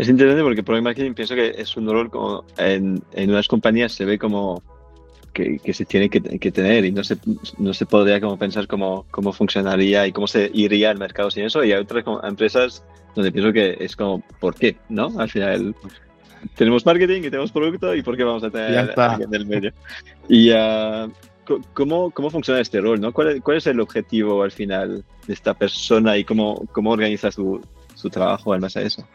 Es interesante porque Product Marketing pienso que es un rol como en, en unas compañías se ve como que, que se tiene que, que, tener y no se, no se podría como pensar cómo, cómo funcionaría y cómo se iría al mercado sin eso. Y hay otras empresas donde pienso que es como, ¿por qué? ¿No? Al final tenemos marketing y tenemos producto y ¿por qué vamos a tener alguien del medio? Y uh, ¿cómo, ¿cómo funciona este rol? ¿no? ¿Cuál, ¿Cuál es el objetivo al final de esta persona y cómo, cómo organiza su, su trabajo al más a eso?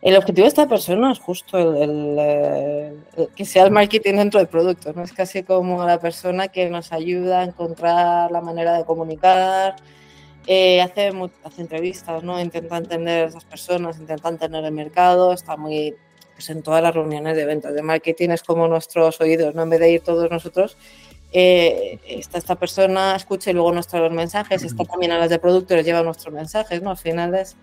El objetivo de esta persona es justo el, el, que sea el marketing dentro del producto, ¿no? Es casi como la persona que nos ayuda a encontrar la manera de comunicar, eh, hace, hace entrevistas, ¿no? Intenta entender a esas personas, intenta entender el mercado, está muy pues, en todas las reuniones de ventas de marketing, es como nuestros oídos, ¿no? En vez de ir todos nosotros, eh, está esta persona, escucha y luego nuestros mensajes, está también a las de producto, les lleva nuestros mensajes, ¿no? Al final es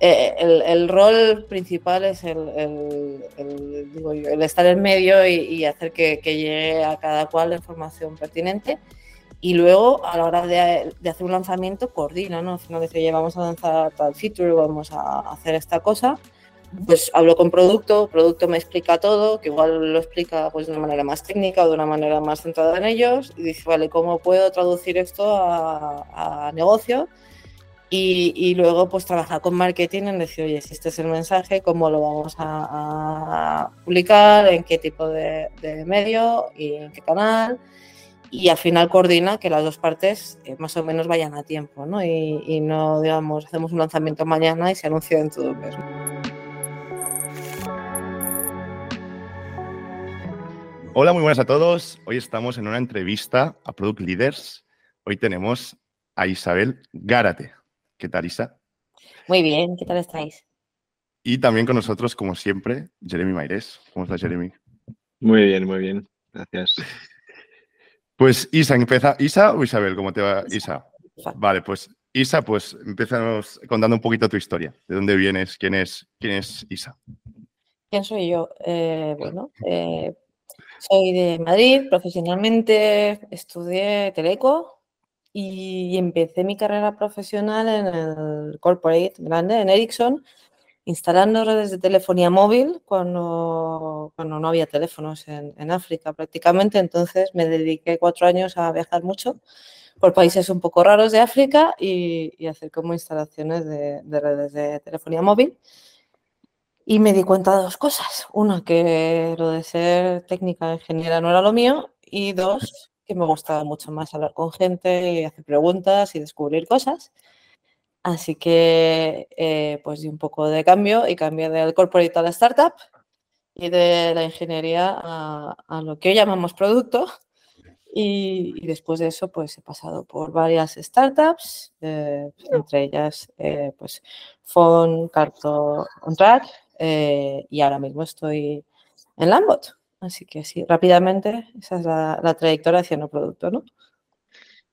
eh, el, el, rol principal es el, el, digo yo, el estar en medio y, y hacer que, que, llegue a cada cual la información pertinente. Y luego, a la hora de, de hacer un lanzamiento, coordina, ¿no? Al final dice, oye, vamos a lanzar tal feature, vamos a hacer esta cosa. Pues hablo con producto, producto me explica todo, que igual lo explica pues, de una manera más técnica o de una manera más centrada en ellos. Y dice, vale, ¿cómo puedo traducir esto a, a negocio? Y, luego pues trabajar con marketing en decir, oye, si este es el mensaje, cómo lo vamos a, publicar, en qué tipo de, de, medio y en qué canal. Y al final coordina que las dos partes eh, más o menos vayan a tiempo, ¿no? Y, y, no, digamos, hacemos un lanzamiento mañana y se anuncia dentro de un mes. Hola, muy buenas a todos. Hoy estamos en una entrevista a Product Leaders. Hoy tenemos a Isabel Gárate. ¿Qué tal, Isa? Muy bien, ¿qué tal estáis? Y también con nosotros, como siempre, Jeremy Maires. ¿Cómo estás, Jeremy? Muy bien, muy bien. Gracias. Pues Isa, empieza. ¿Isa o Isabel? ¿Cómo te va? Isa. Vale, pues Isa, pues empezamos contando un poquito tu historia. ¿De dónde vienes? ¿Quién es, quién es Isa? ¿Quién soy yo? Eh, bueno, eh, soy de Madrid, profesionalmente estudié Teleco, y empecé mi carrera profesional en el corporate grande, en Ericsson, instalando redes de telefonía móvil cuando, cuando no había teléfonos en, en, África prácticamente. Entonces me dediqué cuatro años a viajar mucho por países un poco raros de África y, y hacer como instalaciones de, de, redes de telefonía móvil. Y me di cuenta de dos cosas. Una, que lo de ser técnica ingeniera no era lo mío. Y dos, que me gustaba mucho más hablar con gente y hacer preguntas y descubrir cosas. Así que eh, pues di un poco de cambio y cambié del corporate a la startup y de la ingeniería a, a lo que hoy llamamos producto. Y, y, después de eso pues he pasado por varias startups, eh, entre ellas eh, pues Phone, Carto, eh, y ahora mismo estoy en Lambot. Así que sí, rápidamente esa es la, la trayectoria hacia el producto, ¿no?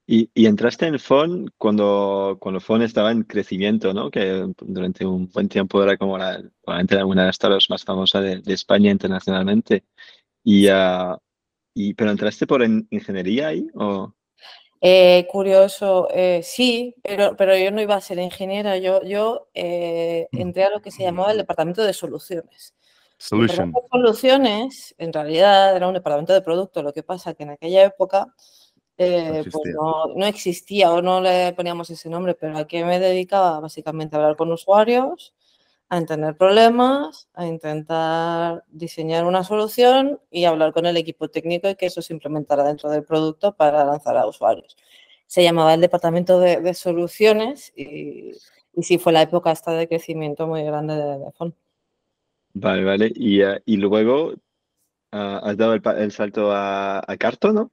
Y, y, entraste en FON cuando, cuando FON estaba en crecimiento, ¿no? Que durante un buen tiempo era como la, una de las startups más famosas de, de España internacionalmente. Y, uh, y, ¿Pero entraste por en, ingeniería ahí? O? Eh, curioso, eh, sí, pero, pero yo no iba a ser ingeniera, yo, yo eh, entré a lo que se llamaba el departamento de soluciones. Solution. Soluciones, en realidad era un departamento de producto, lo que pasa que en aquella época eh, no, pues no, no, existía o no le poníamos ese nombre, pero a qué me dedicaba básicamente a hablar con usuarios, a entender problemas, a intentar diseñar una solución y hablar con el equipo técnico y que eso se implementara dentro del producto para lanzar a usuarios. Se llamaba el departamento de, de soluciones y, y, sí fue la época esta de crecimiento muy grande de, Fon. Vale, vale. Y, uh, y luego uh, has dado el, el salto a, a, Carto, ¿no?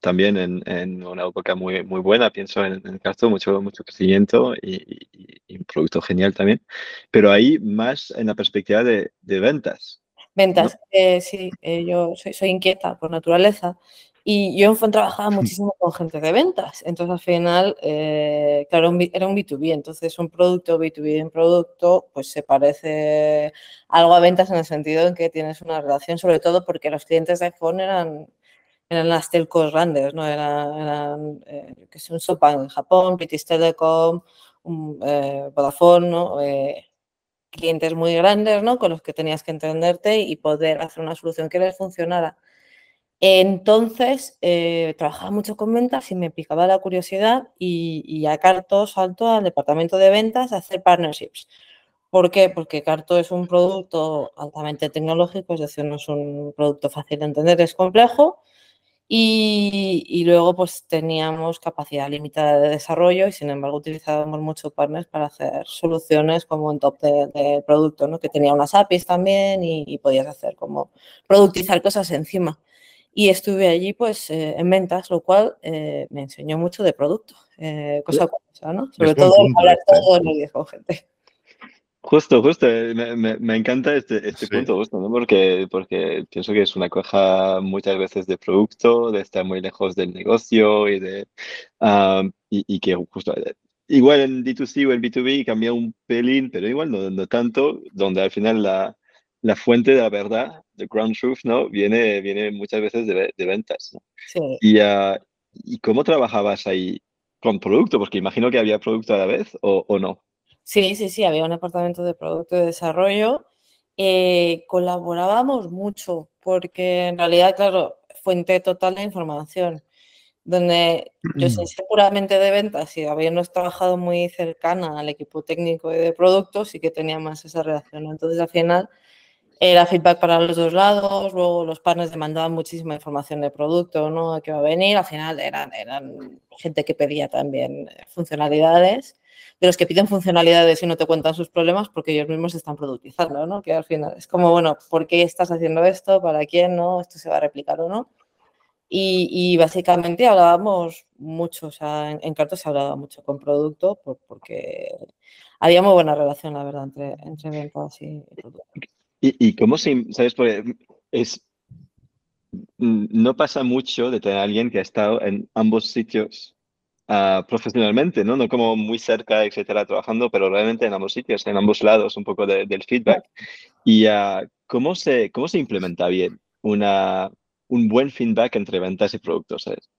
También en, en, una época muy, muy buena, pienso en, en Carto, mucho, mucho crecimiento y, y, y, un producto genial también. Pero ahí más en la perspectiva de, de ventas. Ventas, ¿no? eh, sí, eh, yo soy, soy, inquieta por naturaleza y yo en Fon trabajaba muchísimo con gente de ventas, entonces al final, eh, claro, era un B2B, entonces un producto B2B en producto, pues se parece algo a ventas en el sentido en que tienes una relación, sobre todo porque los clientes de Fon eran, eran las telcos grandes, ¿no? Eran, eran eh, que es un Sopan en Japón, British Telecom, un, eh, Vodafone, ¿no? Eh, clientes muy grandes, ¿no? Con los que tenías que entenderte y poder hacer una solución que les funcionara. Entonces, eh, trabajaba mucho con ventas y me picaba la curiosidad y, y a Carto salto al departamento de ventas a hacer partnerships. ¿Por qué? Porque Carto es un producto altamente tecnológico, es decir, no es un producto fácil de entender, es complejo y, luego pues teníamos capacidad limitada de desarrollo y sin embargo utilizábamos muchos partners para hacer soluciones como en top de, producto, ¿no? que tenía unas APIs también y, podías hacer como productizar cosas encima. Y estuve allí pues eh, en ventas, lo cual eh, me enseñó mucho de producto, eh, cosa curiosa, ¿no? Sobre todo hablar todo en el con gente. Justo, justo, eh, me, me, encanta este, este punto, justo, ¿no? Porque, porque pienso que es una cosa muchas veces de producto, de estar muy lejos del negocio y de y, que justo eh, igual en D2C o en B2B cambia un pelín, pero igual no, no tanto, donde al final la, la fuente de la verdad, the ground truth, ¿no? Viene, viene muchas veces de, de ventas, ¿no? Sí. Y, uh, ¿Y cómo trabajabas ahí con producto? Porque imagino que había producto a la vez, ¿o, o no? Sí, sí, sí, había un departamento de producto y desarrollo. Eh, colaborábamos mucho porque en realidad, claro, fuente total de información, donde yo soy mm. puramente de ventas y habiendo trabajado muy cercana al equipo técnico y de productos, y que tenía más esa relación. Entonces, al final, era feedback para los dos lados, luego los partners demandaban muchísima información de producto, ¿no? Que va a venir, al final eran, eran gente que pedía también funcionalidades de los que piden funcionalidades y no te cuentan sus problemas porque ellos mismos están productizando, ¿no? Que al final es como, bueno, ¿por qué estás haciendo esto? ¿Para quién? ¿No? ¿Esto se va a replicar o no? Y, básicamente hablábamos mucho, o sea, en, en Carto se hablaba mucho con producto porque había muy buena relación, la verdad, entre, entre ventas y, producto. ¿Y, cómo se, sabes, porque es, no pasa mucho de tener a alguien que ha estado en ambos sitios Ah, profesionalmente, ¿no? No como muy cerca, etcétera, trabajando, pero realmente en ambos sitios, en ambos lados, un poco del feedback. ¿Y uh, ¿cómo, se, cómo se implementa bien una, un buen feedback entre ventas y productos? ¿sabes?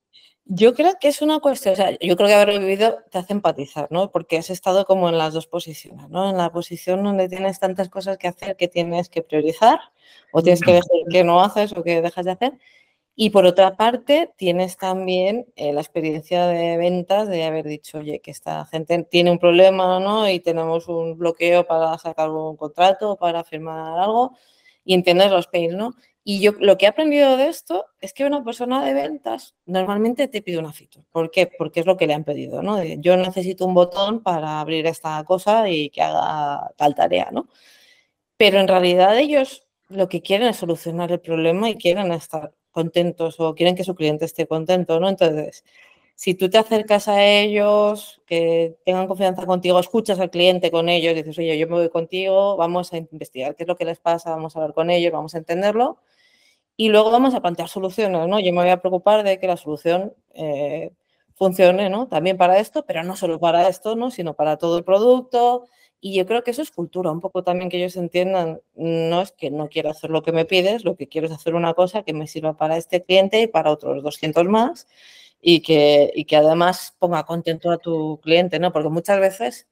Yo creo que es una cuestión, o sea, yo creo que haberlo vivido te hace empatizar, ¿no? Porque has estado como en las dos posiciones, ¿no? En la posición donde tienes tantas cosas que hacer que tienes que priorizar o tienes que dejar que no haces o que dejas de hacer y por otra parte, tienes también eh, la experiencia de ventas de haber dicho, oye, que esta gente tiene un problema, ¿no? Y tenemos un bloqueo para sacar un contrato, para firmar algo, y entiendes los pains, ¿no? Y yo lo que he aprendido de esto es que una persona de ventas normalmente te pide una feature. ¿Por qué? Porque es lo que le han pedido, ¿no? yo necesito un botón para abrir esta cosa y que haga tal tarea, ¿no? Pero en realidad ellos lo que quieren es solucionar el problema y quieren estar contentos o quieren que su cliente esté contento, ¿no? Entonces, si tú te acercas a ellos, que tengan confianza contigo, escuchas al cliente con ellos, dices, oye, yo me voy contigo, vamos a investigar qué es lo que les pasa, vamos a hablar con ellos, vamos a entenderlo y luego vamos a plantear soluciones, ¿no? Yo me voy a preocupar de que la solución eh, funcione, ¿no? También para esto, pero no solo para esto, ¿no? Sino para todo el producto, y yo creo que eso es cultura, un poco también que ellos entiendan, no es que no quiero hacer lo que me pides, lo que quiero es hacer una cosa que me sirva para este cliente y para otros 200 más y que, y que además ponga contento a tu cliente, ¿no? Porque muchas veces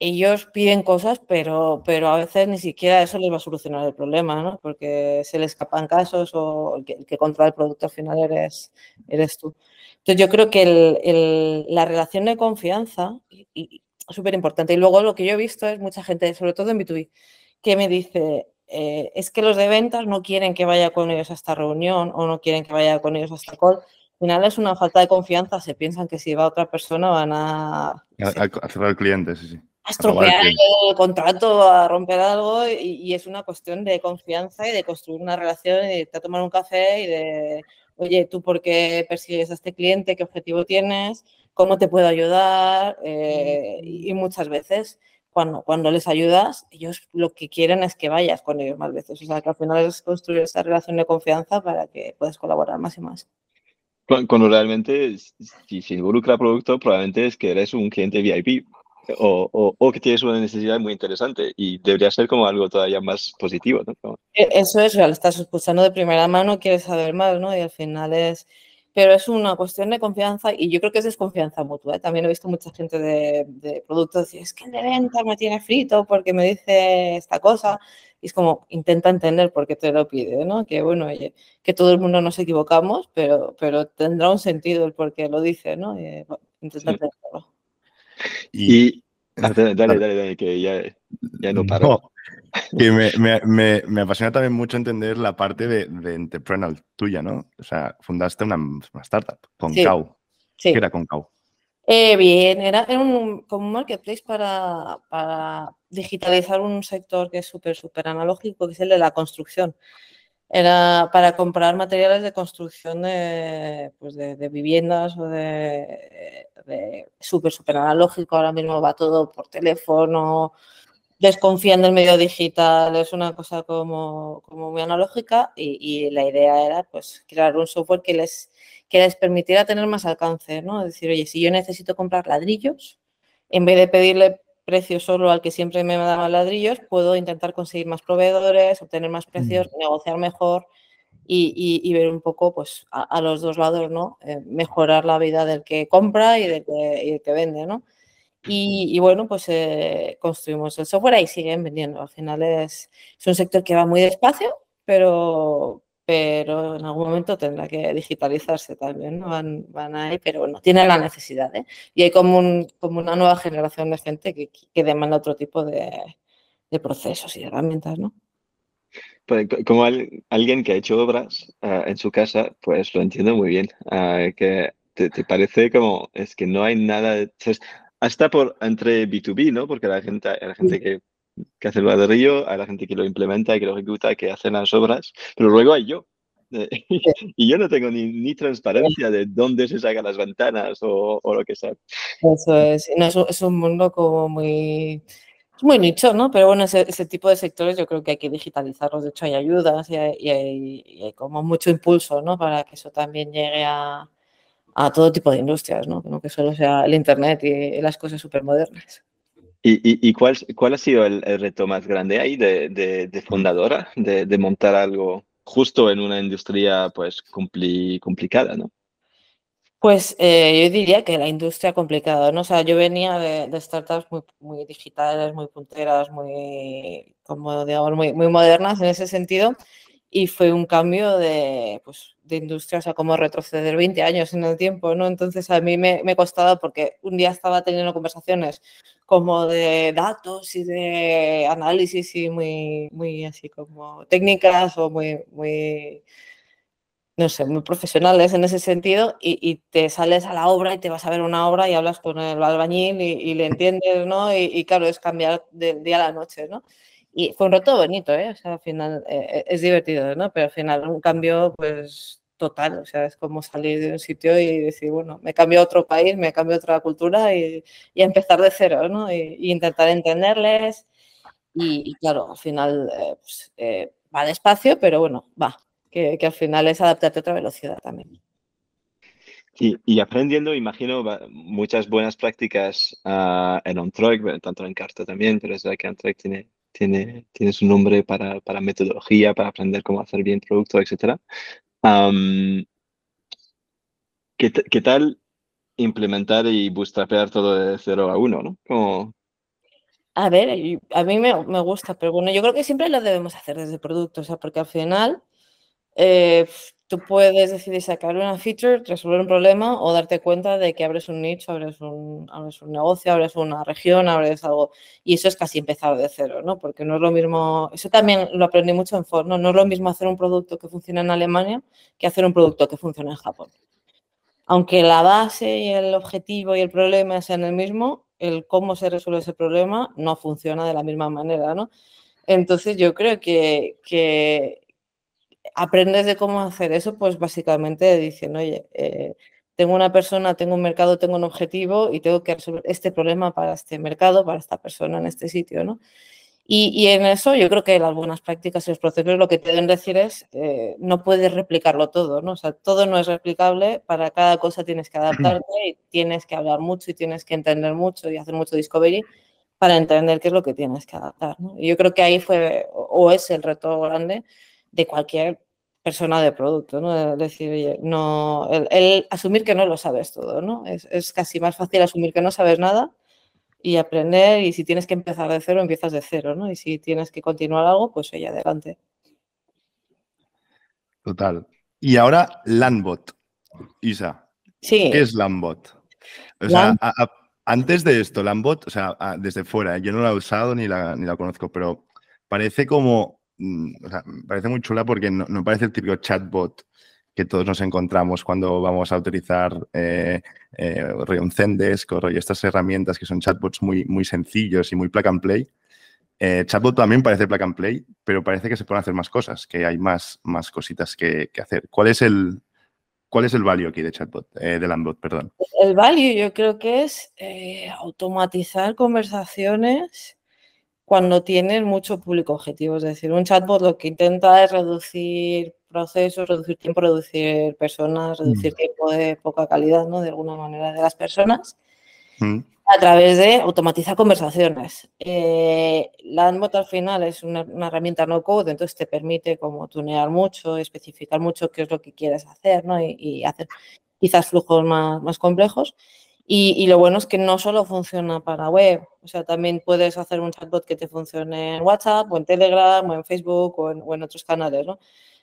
ellos piden cosas, pero, pero a veces ni siquiera eso les va a solucionar el problema, ¿no? Porque se les escapan casos o el que, el que controla el producto al final eres, eres tú. Entonces yo creo que el, el, la relación de confianza y, súper importante. Y luego lo que yo he visto es mucha gente, sobre todo en B2B, que me dice, eh, es que los de ventas no quieren que vaya con ellos a esta reunión o no quieren que vaya con ellos a esta call. Al final es una falta de confianza, se piensan que si va otra persona van a... A, cerrar el cliente, sí, sí. A estropear el, contrato, a romper algo y, es una cuestión de confianza y de construir una relación y de tomar un café y de, oye, ¿tú por qué persigues a este cliente? ¿Qué objetivo tienes? cómo te puedo ayudar eh, y muchas veces cuando, cuando les ayudas, ellos lo que quieren es que vayas con ellos más veces. O sea, que al final es construir esa relación de confianza para que puedas colaborar más y más. Cuando realmente, si se involucra producto, probablemente es que eres un cliente VIP o, o, o, que tienes una necesidad muy interesante y debería ser como algo todavía más positivo. ¿no? E, eso es, lo estás escuchando de primera mano, quieres saber más, ¿no? Y al final es pero es una cuestión de confianza y yo creo que es desconfianza mutua. ¿eh? También he visto mucha gente de, de productos decir, es que el de venta me tiene frito porque me dice esta cosa. Y es como, intenta entender por qué te lo pide, ¿no? Que bueno, oye, que todo el mundo nos equivocamos, pero, pero tendrá un sentido el por qué lo dice, ¿no? Y, intenta entenderlo. Y, dale, dale, dale, que ya, ya no paro. que me, me, me, apasiona también mucho entender la parte de, de entrepreneurial tuya, ¿no? O sea, fundaste una, una startup, con Sí. ¿Qué era Concau? Eh, bien, era, era un, como un marketplace para, para digitalizar un sector que es súper, súper analógico, que es el de la construcción. Era para comprar materiales de construcción de, pues de, viviendas o de, de súper, súper analógico. Ahora mismo va todo por teléfono, desconfían del medio digital, es una cosa como, como muy analógica y, y, la idea era pues crear un software que les, que les permitiera tener más alcance, ¿no? Es decir, oye, si yo necesito comprar ladrillos, en vez de pedirle precio solo al que siempre me daba ladrillos, puedo intentar conseguir más proveedores, obtener más precios, mm. negociar mejor y, y, y, ver un poco pues, a, a los dos lados, ¿no? Eh, mejorar la vida del que compra y del que, y del que vende, ¿no? Y, y, bueno, pues eh, construimos el software y siguen vendiendo. Al final es, es, un sector que va muy despacio, pero, pero en algún momento tendrá que digitalizarse también. ¿no? Van, van ahí, pero bueno, tiene la necesidad. ¿eh? Y hay como, un, como una nueva generación de gente que, que demanda otro tipo de, de, procesos y herramientas. ¿no? Pues, como al, alguien que ha hecho obras uh, en su casa, pues lo entiendo muy bien. Uh, que te, te, parece como, es que no hay nada. De, hasta por entre B2B, ¿no? Porque la gente, la gente que, que hace el ladrillo, hay la gente que lo implementa, que lo ejecuta, que hace las obras, pero luego hay yo. y yo no tengo ni, ni, transparencia de dónde se sacan las ventanas o, o lo que sea. Eso es, no, es, un mundo como muy, muy nicho, ¿no? Pero bueno, ese, tipo de sectores yo creo que hay que digitalizarlos. De hecho, hay ayudas y hay, y y como mucho impulso, ¿no? Para que eso también llegue a, a todo tipo de industrias, ¿no? no que solo sea el Internet y las cosas súper modernas. ¿Y, cuál, cuál, ha sido el, reto más grande ahí de, fundadora, de, montar algo justo en una industria pues compli, complicada, ¿no? Pues eh, yo diría que la industria complicada, ¿no? O yo venía de, startups muy, digitales, muy punteras, muy, como digamos, muy modernas en ese sentido y fue un cambio de, pues, de industria, o sea, como retroceder 20 años en el tiempo, ¿no? Entonces a mí me, me costaba porque un día estaba teniendo conversaciones como de datos y de análisis y muy, muy así como técnicas o muy, muy, no sé, muy profesionales en ese sentido y, te sales a la obra y te vas a ver una obra y hablas con el albañil y, le entiendes, ¿no? Y, claro, es cambiar del día a la noche, ¿no? Y fue un reto bonito, ¿eh? O sea, al final eh, es divertido, ¿no? Pero al final un cambio, pues, total. O sea, es como salir de un sitio y decir, bueno, me cambio a otro país, me cambio a otra cultura y, y empezar de cero, ¿no? Y, intentar entenderles. Y, claro, al final eh, pues, eh, va despacio, pero bueno, va. Que, que, al final es adaptarte a otra velocidad también. Y, aprendiendo, imagino, muchas buenas prácticas uh, en OnTrack, tanto en Carta también, pero es verdad que OnTrack tiene tiene, tiene su nombre para, para, metodología, para aprender cómo hacer bien producto, etc. ¿qué, ¿qué, tal implementar y bootstrapear todo de 0 a 1? ¿no? A ver, a mí me, me, gusta, pero bueno, yo creo que siempre lo debemos hacer desde el producto, o sea, porque al final eh, tú puedes decidir sacar una feature, resolver un problema o darte cuenta de que abres un nicho, abres un, abres un negocio, abres una región, abres algo. Y eso es casi empezar de cero, ¿no? Porque no es lo mismo, eso también lo aprendí mucho en Ford, ¿no? No es lo mismo hacer un producto que funciona en Alemania que hacer un producto que funciona en Japón. Aunque la base y el objetivo y el problema sean el mismo, el cómo se resuelve ese problema no funciona de la misma manera, ¿no? Entonces yo creo que, que aprendes de cómo hacer eso, pues básicamente diciendo, oye, eh, tengo una persona, tengo un mercado, tengo un objetivo y tengo que resolver este problema para este mercado, para esta persona en este sitio, ¿no? Y, y en eso yo creo que las buenas prácticas y los procesos lo que te deben decir es, eh, no puedes replicarlo todo, ¿no? O sea, todo no es replicable, para cada cosa tienes que adaptarte y tienes que hablar mucho y tienes que entender mucho y hacer mucho discovery para entender qué es lo que tienes que adaptar, ¿no? Y yo creo que ahí fue o es el reto grande de cualquier persona de producto, ¿no? Es decir, oye, no, el, asumir que no lo sabes todo, ¿no? Es, es, casi más fácil asumir que no sabes nada y aprender y si tienes que empezar de cero, empiezas de cero, ¿no? Y si tienes que continuar algo, pues oye, adelante. Total. Y ahora Landbot, Isa. Sí. ¿Qué es Landbot? O sea, antes de esto, Landbot, o sea, desde fuera, yo no la he usado ni la, ni la conozco, pero parece como, o sea, parece muy chula porque no, parece el típico chatbot que todos nos encontramos cuando vamos a utilizar eh, eh, y estas herramientas que son chatbots muy, muy sencillos y muy plug and play. Eh, chatbot también parece plug and play, pero parece que se pueden hacer más cosas, que hay más, más cositas que, hacer. ¿Cuál es el, ¿Cuál es el value aquí de chatbot, eh, de Landbot, perdón? El value yo creo que es automatizar conversaciones cuando tienes mucho público objetivo. Es decir, un chatbot lo que intenta es reducir procesos, reducir tiempo, reducir personas, reducir mm. tiempo de poca calidad, ¿no? De alguna manera de las personas. Mm. A través de automatizar conversaciones. Eh, Landbot al final es una, herramienta no code, entonces te permite como tunear mucho, especificar mucho qué es lo que quieres hacer, ¿no? Y, hacer quizás flujos más, más complejos. Y, lo bueno es que no solo funciona para web, o sea, también puedes hacer un chatbot que te funcione en WhatsApp o en Telegram o en Facebook o en, otros canales, ¿no?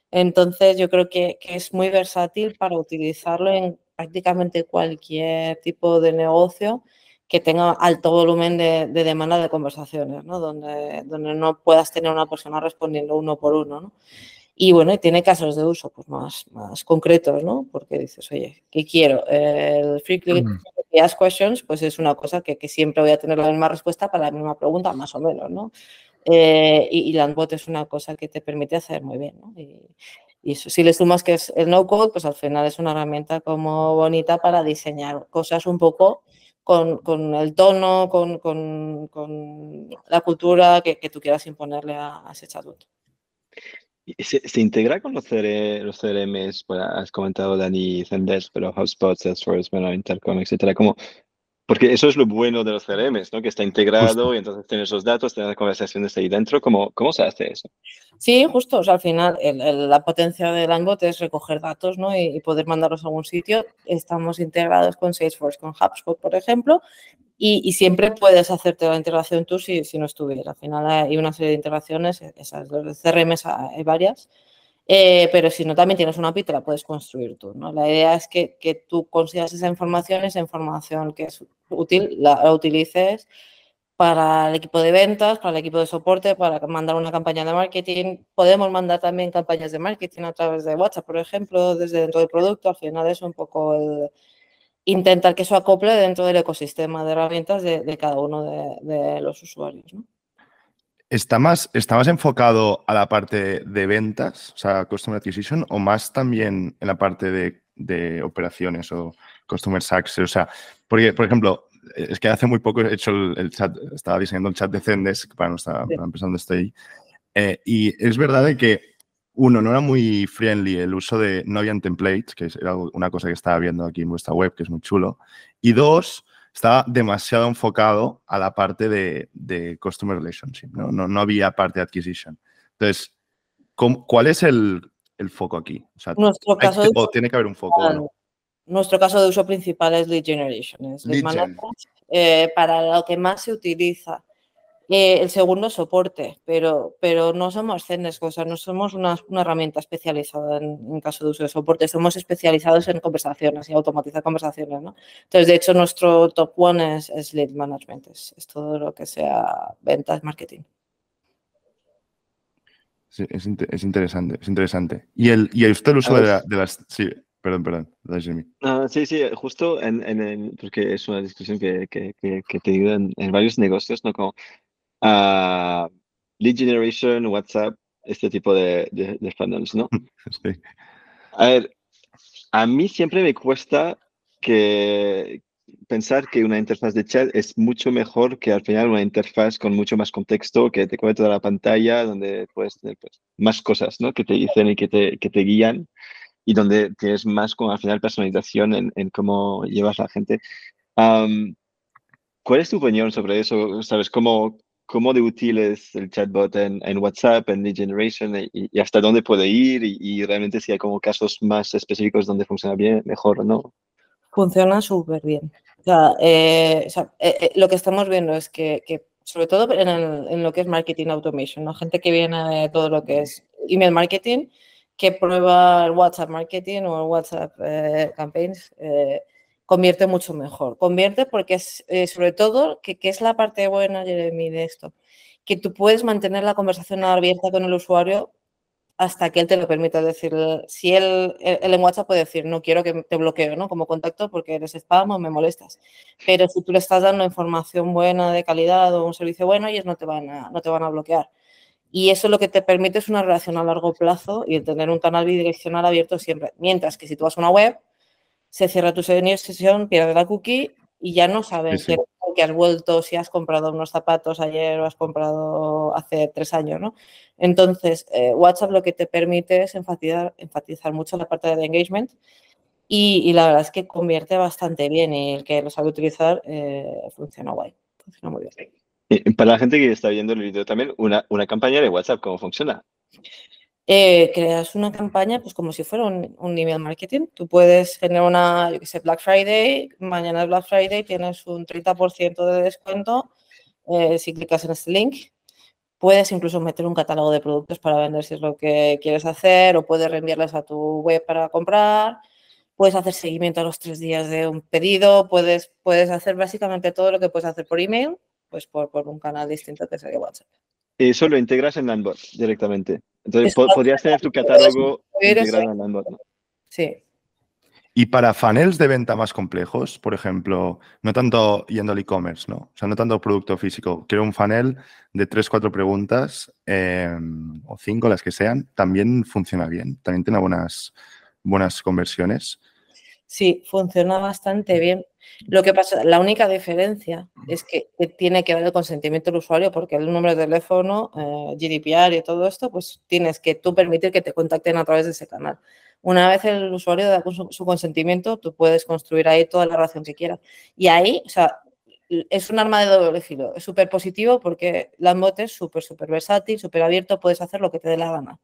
Entonces, yo creo que, es muy versátil para utilizarlo en prácticamente cualquier tipo de negocio que tenga alto volumen de, demanda de conversaciones, ¿no? Donde, donde no puedas tener una persona respondiendo uno por uno, ¿no? Y bueno, tiene casos de uso pues más, más concretos, ¿no? Porque dices, oye, ¿qué quiero? El free click ask questions, pues es una cosa que, que, siempre voy a tener la misma respuesta para la misma pregunta, más o menos, ¿no? Eh, y, Landbot es una cosa que te permite hacer muy bien. ¿no? Y, si le sumas que es el no-code, pues al final es una herramienta como bonita para diseñar cosas un poco con, con el tono, con, con, con, la cultura que, que, tú quieras imponerle a, ese chatbot. ¿Se, ¿Se, integra con los, CR, los CRMs? Pues has comentado Dani Zendesk, pero HubSpot, Salesforce, bueno, Intercom, etcétera. ¿Cómo, porque eso es lo bueno de los CRMs, ¿no? Que está integrado y entonces tienes esos datos, tienes las conversaciones ahí dentro. ¿Cómo, cómo se hace eso? Sí, justo. O sea, al final la potencia de Langbot es recoger datos ¿no? y, poder mandarlos a algún sitio. Estamos integrados con Salesforce, con HubSpot, por ejemplo, y, siempre puedes hacerte la integración tú si, si, no estuviera. Al final hay una serie de integraciones, esas los CRMs hay varias, eh, pero si no, también tienes una API, te la puedes construir tú. ¿no? La idea es que, que, tú consigas esa información, esa información que es útil, la, utilices para el equipo de ventas, para el equipo de soporte, para mandar una campaña de marketing. Podemos mandar también campañas de marketing a través de WhatsApp, por ejemplo, desde dentro del producto. Al final es un poco el intentar que eso acople dentro del ecosistema de herramientas de, de cada uno de, de los usuarios. ¿no? ¿Está más, ¿Está más enfocado a la parte de ventas, o sea, Customer Acquisition, o más también en la parte de, operaciones o Customer Success? O sea, porque, por ejemplo, es que hace muy poco he hecho el, chat, estaba diseñando el chat de Zendesk para nuestra empresa donde estoy. Eh, y es verdad que, uno, no era muy friendly el uso de, no habían templates, que era una cosa que estaba viendo aquí en vuestra web, que es muy chulo. Y dos, estaba demasiado enfocado a la parte de, de Customer Relationship, ¿no? ¿no? No, había parte de Acquisition. Entonces, ¿cuál es el, el foco aquí? O sea, nuestro caso o tiene que haber un foco. Nuestro caso de uso principal es lead generation. Es lead eh, para lo que más se utiliza eh, el segundo soporte, pero, pero no somos Zendesk, o sea, no somos una, herramienta especializada en, caso de uso de soporte, somos especializados en conversaciones y automatizar conversaciones, ¿no? Entonces, de hecho, nuestro top one es, lead management, es, todo lo que sea ventas, marketing. Sí, es, interesante, es interesante. ¿Y, el, y usted el uso de, las... Sí, perdón, perdón, ah, sí, sí, justo en, en, porque es una discusión que, que, que, he tenido en, en, varios negocios, ¿no? Como a lead generation, WhatsApp, este tipo de, de, funnels, ¿no? A ver, a mí siempre me cuesta que pensar que una interfaz de chat es mucho mejor que al final una interfaz con mucho más contexto, que te cubre toda la pantalla, donde puedes tener pues, más cosas, ¿no? Que te dicen y que te, que te guían y donde tienes más como al final personalización en, en cómo llevas a la gente. ¿Cuál es tu opinión sobre eso? ¿Sabes cómo, cómo de útil es el chatbot en, WhatsApp, en Lead Generation y, hasta dónde puede ir y, realmente si hay como casos más específicos donde funciona bien, mejor o no. Funciona súper bien. O sea, eh, eh, eh, lo que estamos viendo es que, sobre todo en, en, lo que es marketing automation, ¿no? gente que viene de todo lo que es email marketing, que prueba el WhatsApp marketing o el WhatsApp campaigns convierte mucho mejor. Convierte porque es, eh, sobre todo, que, es la parte buena, Jeremy, de esto, que tú puedes mantener la conversación abierta con el usuario hasta que él te lo permita. decir, si él, él, en WhatsApp puede decir, no quiero que te bloquee ¿no? como contacto porque eres spam o me molestas. Pero si tú le estás dando información buena, de calidad o un servicio bueno, ellos no te van a, no te van a bloquear. Y eso lo que te permite es una relación a largo plazo y el tener un canal bidireccional abierto siempre. Mientras que si tú vas a una web, se cierra tu sesión, pierde la cookie y ya no saben Que, has vuelto, si has comprado unos zapatos ayer o has comprado hace tres años, ¿no? Entonces, eh, WhatsApp lo que te permite es enfatizar, enfatizar mucho la parte de engagement y, la verdad es que convierte bastante bien y el que lo sabe utilizar eh, funciona guay, funciona muy bien. para la gente que está viendo el vídeo también, una, una campaña de WhatsApp, ¿cómo funciona? Eh, creas una campaña pues como si fuera un, email marketing. Tú puedes generar una, yo que sé, Black Friday, mañana es Black Friday, tienes un 30% de descuento eh, si clicas en este link. Puedes incluso meter un catálogo de productos para vender si es lo que quieres hacer o puedes reenviarles a tu web para comprar. Puedes hacer seguimiento a los tres días de un pedido. Puedes, puedes hacer básicamente todo lo que puedes hacer por email, pues por, por un canal distinto que sería WhatsApp. Eso lo integras en Landbot directamente. Entonces, podrías tener tu catálogo integrado en Landbot. Sí. Y para funnels de venta más complejos, por ejemplo, no tanto yendo al e-commerce, ¿no? O sea, no tanto producto físico. Quiero un funnel de tres, cuatro preguntas em, o cinco, las que sean. También funciona bien. También tiene buenas, buenas conversiones. Sí, funciona bastante bien. Lo que pasa, la única diferencia es que tiene que haber el consentimiento del usuario porque el número de teléfono, eh, GDPR y todo esto, pues tienes que tú permitir que te contacten a través de ese canal. Una vez el usuario da su, consentimiento, tú puedes construir ahí toda la relación que quieras. Y ahí, o sea, es un arma de doble filo. Es súper positivo porque Lambot es súper, súper versátil, súper abierto, puedes hacer lo que te dé la gana.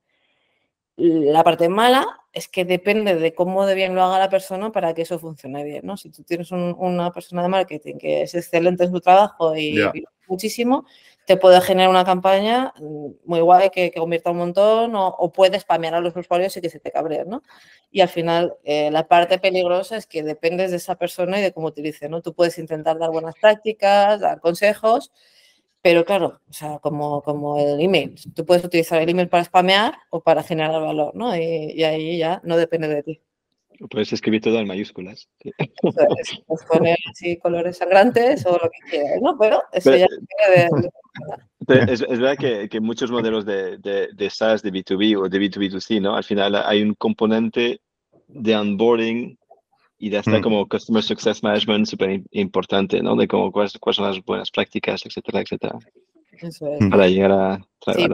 La parte mala es que depende de cómo de bien lo haga la persona para que eso funcione bien, ¿no? Si tú tienes una persona de marketing que es excelente en su trabajo y, muchísimo, te puede generar una campaña mm, muy guay que, convierta un montón o, o puedes spamear a los usuarios y que se te cabreen, ¿no? Y al final, eh, la parte peligrosa es que dependes de esa persona y de cómo utilice, ¿no? Tú puedes intentar dar buenas prácticas, dar consejos, pero claro, o sea, como, como el email. Tú puedes utilizar el email para spamear o para generar valor, ¿no? Y, ahí ya no depende de ti. Puedes escribir todo en mayúsculas. puedes poner así colores sangrantes o lo que quieras, ¿no? Pero eso ya de... Es, es, verdad que, que, muchos modelos de, de, de SaaS, de B2B o de B2B2C, ¿no? Al final hay un componente de onboarding y de hasta mm. como Customer Success Management súper importante, ¿no? De cómo, cuáles, son las buenas prácticas, etcétera, etcétera. Eso es. Para llegar a sí,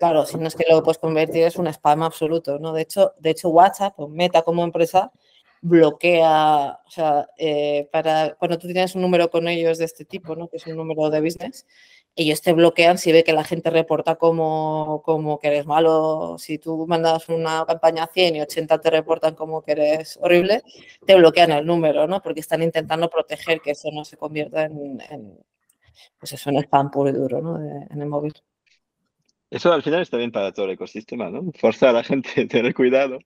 Claro, si no es que lo puedes convertir es un spam absoluto, ¿no? De hecho, de hecho WhatsApp o Meta como empresa bloquea, o sea, eh, para cuando tú tienes un número con ellos de este tipo, ¿no? Que es un número de business, ellos te bloquean si ve que la gente reporta como, como que eres malo. Si tú mandas una campaña a 100 y 80 te reportan como que eres horrible, te bloquean el número, ¿no? Porque están intentando proteger que eso no se convierta en, pues eso, en spam puro y duro, ¿no? en el móvil. Eso al final está bien para todo el ecosistema, ¿no? Forzar a la gente a tener cuidado.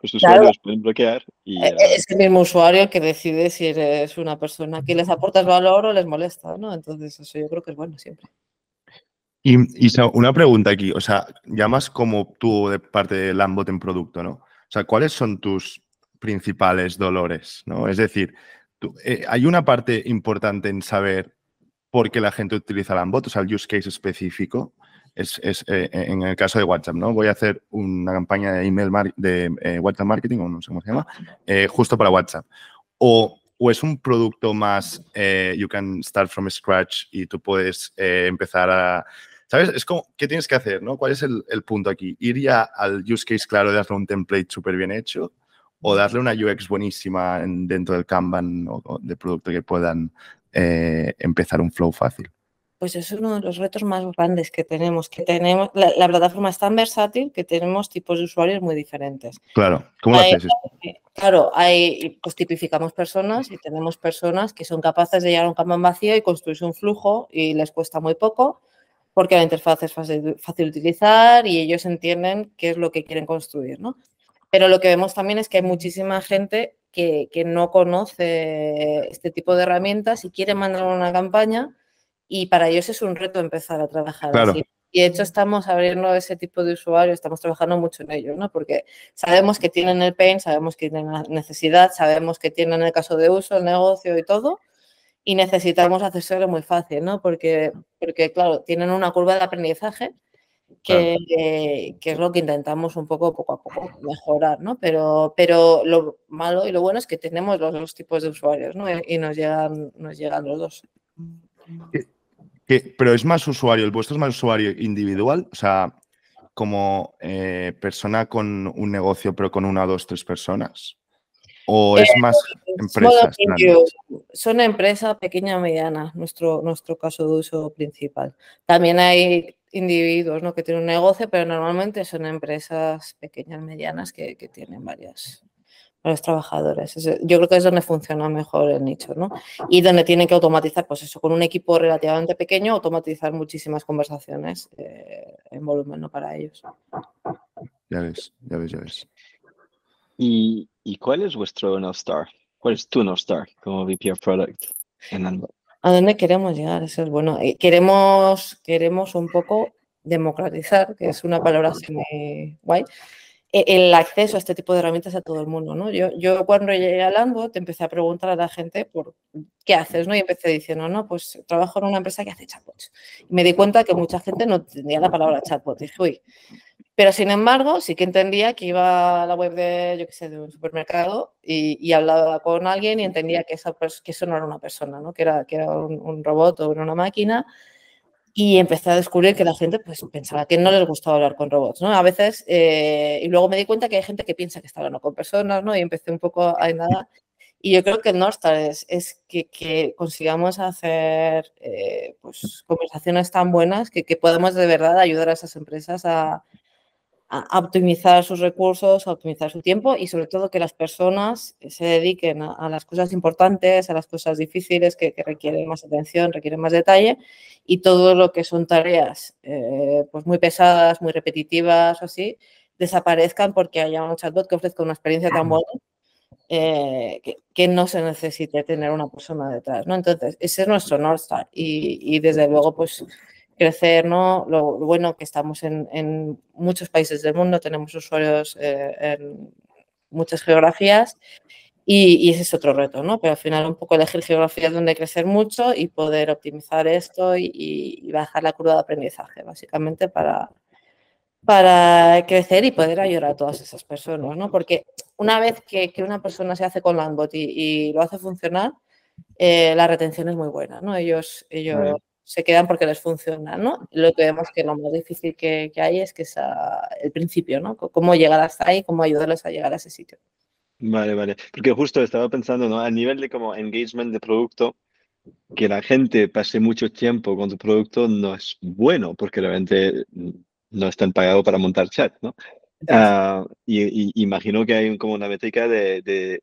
Los usuarios pueden bloquear. Y, eh, Es el mismo usuario que decide si eres una persona que les aportas valor o les molesta, ¿no? Entonces, eso yo creo que es bueno siempre. Y, una pregunta aquí, o sea, llamas como tú de parte de Lambot en producto, ¿no? O sea, ¿cuáles son tus principales dolores, ¿no? Es decir, eh, hay una parte importante en saber por qué la gente utiliza Lambot, o sea, el use case específico es, eh, en el caso de WhatsApp, ¿no? Voy a hacer una campaña de email de eh, WhatsApp marketing, o no sé cómo se llama, eh, justo para WhatsApp. O, o, es un producto más, you can start from scratch y tú puedes empezar a... ¿Sabes? Es como, ¿qué tienes que hacer, no? ¿Cuál es el, punto aquí? ¿Ir ya al use case claro de darle un template súper bien hecho? ¿O darle una UX buenísima dentro del Kanban o, de producto que puedan empezar un flow fácil? Pues es uno de los retos más grandes que tenemos, que tenemos, la, plataforma es tan versátil que tenemos tipos de usuarios muy diferentes. Claro, ¿cómo lo haces? Claro, hay, pues tipificamos personas y tenemos personas que son capaces de llegar a un campo vacío y construirse un flujo y les cuesta muy poco porque la interfaz es fácil, fácil de utilizar y ellos entienden qué es lo que quieren construir, ¿no? Pero lo que vemos también es que hay muchísima gente que, que no conoce este tipo de herramientas y quiere mandar una campaña y para ellos es un reto empezar a trabajar así. Y de hecho estamos abriendo ese tipo de usuarios, estamos trabajando mucho en ellos, ¿no? Porque sabemos que tienen el pain, sabemos que tienen la necesidad, sabemos que tienen el caso de uso, el negocio y todo, y necesitamos hacerlo muy fácil, ¿no? Porque, porque claro, tienen una curva de aprendizaje que, que, es lo que intentamos un poco, poco a poco, mejorar, ¿no? Pero, pero lo malo y lo bueno es que tenemos los dos tipos de usuarios, ¿no? Y nos llegan, nos llegan los dos pero es más usuario, el vuestro es más usuario individual, o sea, como eh, persona con un negocio, pero con una, dos, tres personas. ¿O es eh, más empresas? Son empresas pequeña mediana, nuestro, nuestro caso de uso principal. También hay individuos ¿no? que tienen un negocio, pero normalmente son empresas pequeñas, medianas que, que tienen varias, los trabajadores. Yo creo que es donde funciona mejor el nicho, ¿no? Y donde tienen que automatizar, pues eso, con un equipo relativamente pequeño, automatizar muchísimas conversaciones eh, en volumen, ¿no? Para ellos. Ya ves, ya ves, ya ves. ¿Y, cuál es vuestro North Star? ¿Cuál es tu North Star como VP of Product en ¿A dónde queremos llegar? Eso es bueno. Eh, queremos, queremos un poco democratizar, que es una palabra muy guay, el acceso a este tipo de herramientas a todo el mundo, ¿no? Yo, yo cuando llegué a Landbot empecé a preguntar a la gente por qué haces, ¿no? Y empecé diciendo, no, pues trabajo en una empresa que hace chatbots. Y me di cuenta que mucha gente no entendía la palabra chatbot. dije, uy. Pero sin embargo, sí que entendía que iba a la web de, yo qué sé, de un supermercado y, hablaba con alguien y entendía que, esa, que eso no era una persona, ¿no? Que era, que era un, un robot o una máquina y empecé a descubrir que la gente pues, pensaba que no les gustaba hablar con robots, ¿no? A veces, eh, y luego me di cuenta que hay gente que piensa que está hablando con personas, ¿no? Y empecé un poco a nada. Y yo creo que el North Star es, es que, que, consigamos hacer eh, pues, conversaciones tan buenas que, que podamos de verdad ayudar a esas empresas a, a optimizar sus recursos, a optimizar su tiempo y sobre todo que las personas se dediquen a, las cosas importantes, a las cosas difíciles que, requieren más atención, requieren más detalle y todo lo que son tareas eh, pues muy pesadas, muy repetitivas o así, desaparezcan porque haya un chatbot que ofrezca una experiencia tan buena eh, que, no se necesite tener una persona detrás. ¿no? Entonces, ese es nuestro North Star y, y desde luego pues crecer, ¿no? Lo, bueno que estamos en, muchos países del mundo, tenemos usuarios eh, en muchas geografías y, ese es otro reto, ¿no? Pero al final un poco elegir geografías donde crecer mucho y poder optimizar esto y, bajar la curva de aprendizaje, básicamente para, para crecer y poder ayudar a todas esas personas, ¿no? Porque una vez que, una persona se hace con Landbot y, y lo hace funcionar, eh, la retención es muy buena, ¿no? Ellos, ellos se quedan porque les funciona, ¿no? Lo que vemos que lo más difícil que, hay es que es el principio, ¿no? Cómo llegar hasta ahí, cómo ayudarles a llegar a ese sitio. Vale, vale. Porque justo estaba pensando, ¿no? A nivel de como engagement de producto, que la gente pase mucho tiempo con tu producto no es bueno, porque realmente no están pagados para montar chat, ¿no? Ah, y, imagino que hay como una métrica de, de,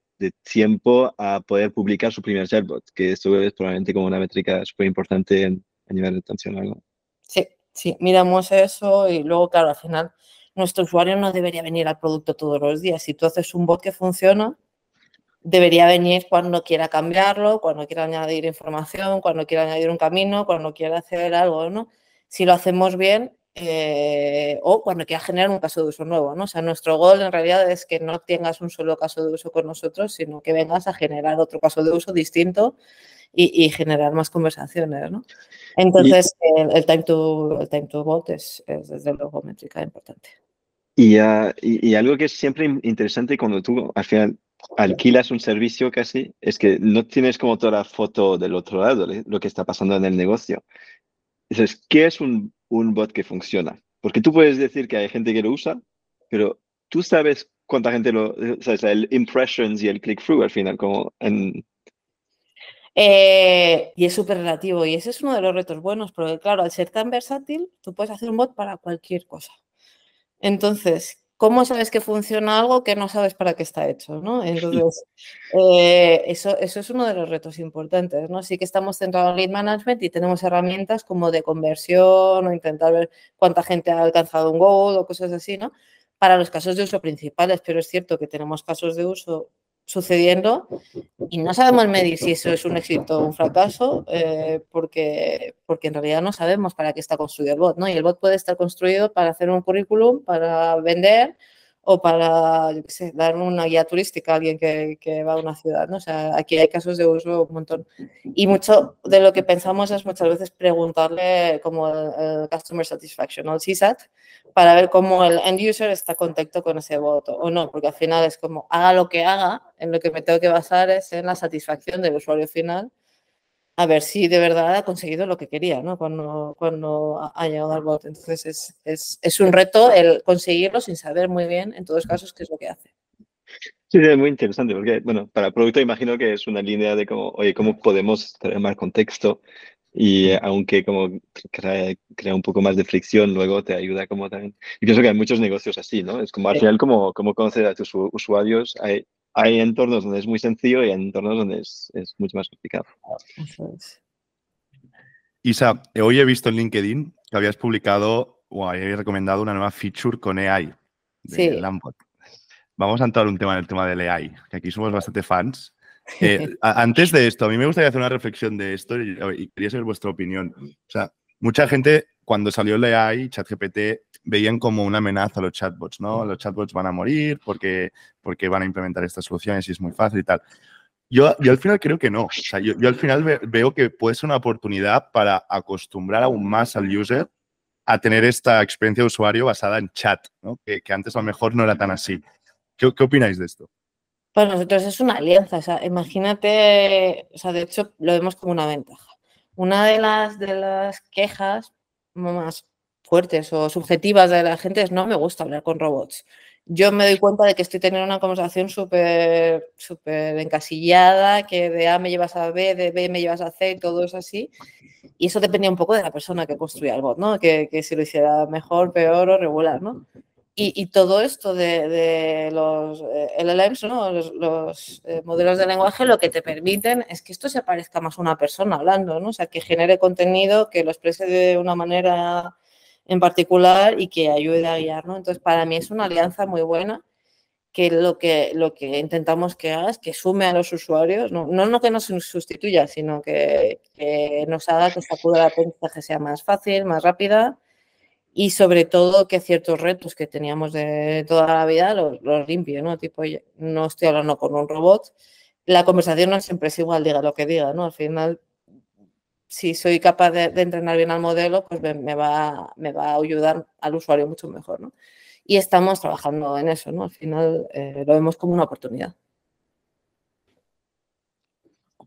tiempo a poder publicar su primer chatbot, que esto es probablemente como una métrica súper importante en, nivel de atención. Sí, sí, miramos eso y luego, claro, al final nuestro usuario no debería venir al producto todos los días. Si tú haces un bot que funciona, debería venir cuando quiera cambiarlo, cuando quiera añadir información, cuando quiera añadir un camino, cuando quiera hacer algo, ¿no? Si lo hacemos bien eh, o cuando quiera generar un caso de uso nuevo, ¿no? O sea, nuestro gol en realidad es que no tengas un solo caso de uso con nosotros, sino que vengas a generar otro caso de uso distinto y, generar más conversaciones, ¿no? Entonces, el, time to, el time to vote es, desde luego métrica importante. Y, y, algo que es siempre interesante cuando tú al final alquilas un servicio casi, es que no tienes como toda la foto del otro lado, lo que está pasando en el negocio. Entonces, ¿qué es un, un bot que funciona? Porque tú puedes decir que hay gente que lo usa, pero tú sabes cuánta gente lo, sabes, el impressions y el click-through al final, como Eh, y es súper relativo y ese es uno de los retos buenos, porque claro, al ser tan versátil, tú puedes hacer un bot para cualquier cosa. Entonces, ¿cómo sabes que funciona algo que no sabes para qué está hecho? ¿no? Entonces, eh, eso, eso es uno de los retos importantes. ¿no? Sí que estamos centrados en lead management y tenemos herramientas como de conversión o intentar ver cuánta gente ha alcanzado un goal o cosas así, ¿no? Para los casos de uso principales, pero es cierto que tenemos casos de uso sucediendo y no sabemos medir si eso es un éxito o un fracaso eh, porque, porque en realidad no sabemos para qué está construido el bot, ¿no? Y el bot puede estar construido para hacer un currículum, para vender o para, yo qué sé, dar una guía turística a alguien que, que, va a una ciudad, ¿no? O sea, aquí hay casos de uso un montón. Y mucho de lo que pensamos es muchas veces preguntarle como el, Customer Satisfaction o el CSAT para ver cómo el end user está contento con ese voto o no, porque al final es como haga lo que haga, en lo que me tengo que basar es en la satisfacción del usuario final a ver si de verdad ha conseguido lo que quería, ¿no? Cuando, cuando ha llegado al bot. Entonces es, es, es, un reto el conseguirlo sin saber muy bien, en todos casos, qué es lo que hace. Sí, es muy interesante, porque, bueno, para producto imagino que es una línea de cómo, oye, cómo podemos traer más contexto y aunque como crea, crea, un poco más de fricción, luego te ayuda como también. Y pienso que hay muchos negocios así, ¿no? Es como al final como, como conocer a tus usuarios, hay, hay entornos donde es muy sencillo y hay entornos donde es, es mucho más complicado. Isa, hoy he visto en LinkedIn que habías publicado o habías recomendado una nueva feature con AI de sí. Vamos a entrar un tema en el tema del AI, que aquí somos bastante fans. Eh, antes de esto, a mí me gustaría hacer una reflexión de esto y, y quería saber vuestra opinión. O sea, mucha gente cuando salió el AI, ChatGPT, veían como una amenaza a los chatbots, ¿no? Los chatbots van a morir porque, porque van a implementar estas soluciones y es muy fácil y tal. Yo, yo al final creo que no. O sea, yo, yo al final ve, veo que puede ser una oportunidad para acostumbrar aún más al user a tener esta experiencia de usuario basada en chat, ¿no? que, que, antes a lo mejor no era tan así. ¿Qué, qué opináis de esto? Para nosotros es una alianza. O sea, imagínate, o sea, de hecho lo vemos como una ventaja. Una de las, de las quejas más fuertes o subjetivas de la gente es no me gusta hablar con robots. Yo me doy cuenta de que estoy teniendo una conversación súper súper encasillada, que de A me llevas a B, de B me llevas a C, todo es así. Y eso dependía un poco de la persona que construía el bot, ¿no? Que, que si lo hiciera mejor, peor o regular, ¿no? Y, y, todo esto de, de los eh, LLMs, ¿no? los, los eh, modelos de lenguaje, lo que te permiten es que esto se parezca más a una persona hablando, ¿no? o sea, que genere contenido, que lo exprese de una manera en particular y que ayude a guiar. ¿no? Entonces, para mí es una alianza muy buena que lo que, lo que intentamos que haga es que sume a los usuarios, no, no, que nos sustituya, sino que, que nos haga que curva de aprendizaje sea más fácil, más rápida y sobre todo que ciertos retos que teníamos de toda la vida los, los limpie, ¿no? Tipo, no estoy hablando con un robot, la conversación no siempre es igual, diga lo que diga, ¿no? Al final, si soy capaz de, de entrenar bien al modelo, pues me, me, va, me va a ayudar al usuario mucho mejor, ¿no? Y estamos trabajando en eso, ¿no? Al final eh, lo vemos como una oportunidad.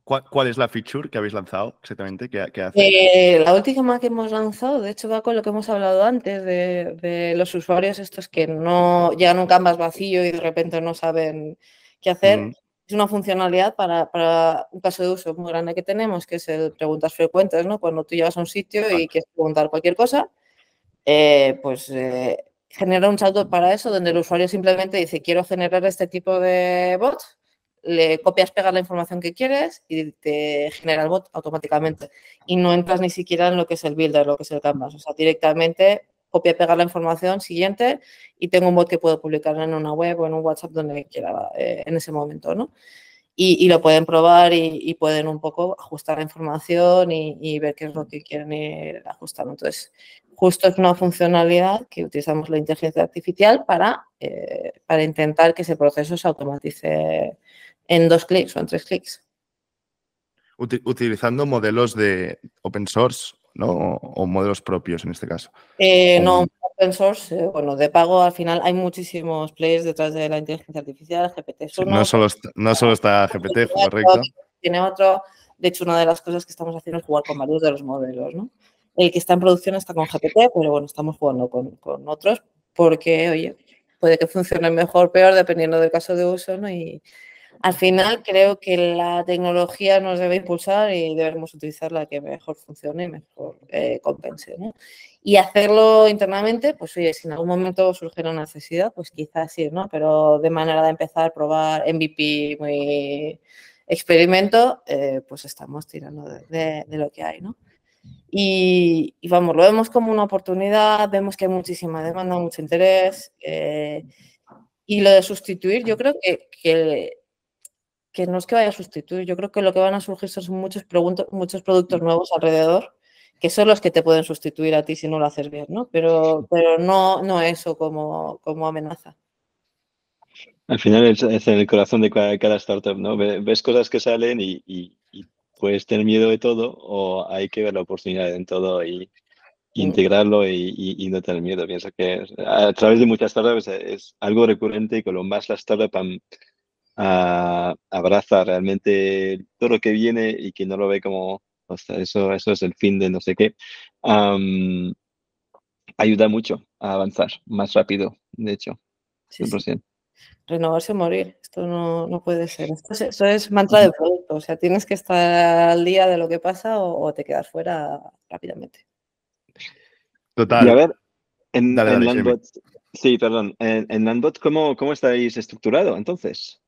¿Cuál, ¿Cuál, es la feature que habéis lanzado exactamente? ¿Qué, qué hace? Eh, la última que hemos lanzado, de hecho, va con lo que hemos hablado antes de, de, los usuarios estos que no llegan a un canvas vacío y de repente no saben qué hacer. Mm. Es una funcionalidad para, para, un caso de uso muy grande que tenemos, que es el preguntas frecuentes, ¿no? Cuando tú llegas a un sitio y quieres preguntar cualquier cosa, eh, pues eh, genera un chatbot para eso, donde el usuario simplemente dice, quiero generar este tipo de bot, le copias, pegas la información que quieres y te genera el bot automáticamente. Y no entras ni siquiera en lo que es el builder, lo que es el canvas. O sea, directamente copia, pegar la información siguiente y tengo un bot que puedo publicar en una web o en un WhatsApp donde quiera eh, en ese momento, ¿no? Y, y, lo pueden probar y, y, pueden un poco ajustar la información y, y, ver qué es lo que quieren ir ajustando. Entonces, justo es una funcionalidad que utilizamos la inteligencia artificial para, eh, para intentar que ese proceso se automatice en dos clics o en tres clics. Utilizando modelos de open source ¿no? o modelos propios en este caso. Eh, no, open source, eh, bueno, de pago al final hay muchísimos players detrás de la inteligencia artificial, GPT. No solo está, no solo está GPT, correcto. Tiene otro, de hecho una de las cosas que estamos haciendo es jugar con varios de los modelos, ¿no? El que está en producción está con GPT, pero bueno, estamos jugando con, con otros porque, oye, puede que funcione mejor o peor dependiendo del caso de uso, ¿no? Y, Al final creo que la tecnología nos debe impulsar y debemos utilizar la que mejor funcione y mejor eh, compense. Y hacerlo internamente, pues oye, si en algún momento surge una necesidad, pues quizás sí, ¿no? Pero de manera de empezar a probar MVP muy experimento, eh, pues estamos tirando de, lo que hay, ¿no? Y, vamos, lo vemos como una oportunidad, vemos que hay muchísima demanda, mucho interés. Eh, y lo de sustituir, yo creo que, que, que, no es que vaya a sustituir, yo creo que lo que van a surgir son muchos, muchos productos nuevos alrededor, que son los que te pueden sustituir a ti si no lo haces bien, ¿no? Pero, pero no, no eso como, como amenaza. Al final es, en el corazón de cada, startup, ¿no? Ves cosas que salen y, puedes tener miedo de todo o hay que ver la oportunidad en todo y, mm. integrarlo y, no tener miedo. Pienso que a través de muchas startups es, algo recurrente y con lo más la startup abraza realmente todo lo que viene y que no lo ve como, eso, eso es el fin de no sé qué, ayuda mucho a avanzar más rápido, de hecho. 100% renovarse o morir. Esto no, puede ser. Esto es, mantra de producto. O sea, tienes que estar al día de lo que pasa o, te quedas fuera rápidamente. Total. Y a ver, en, Landbot, sí, perdón. En, en Landbot, ¿cómo, ¿cómo estáis estructurado entonces?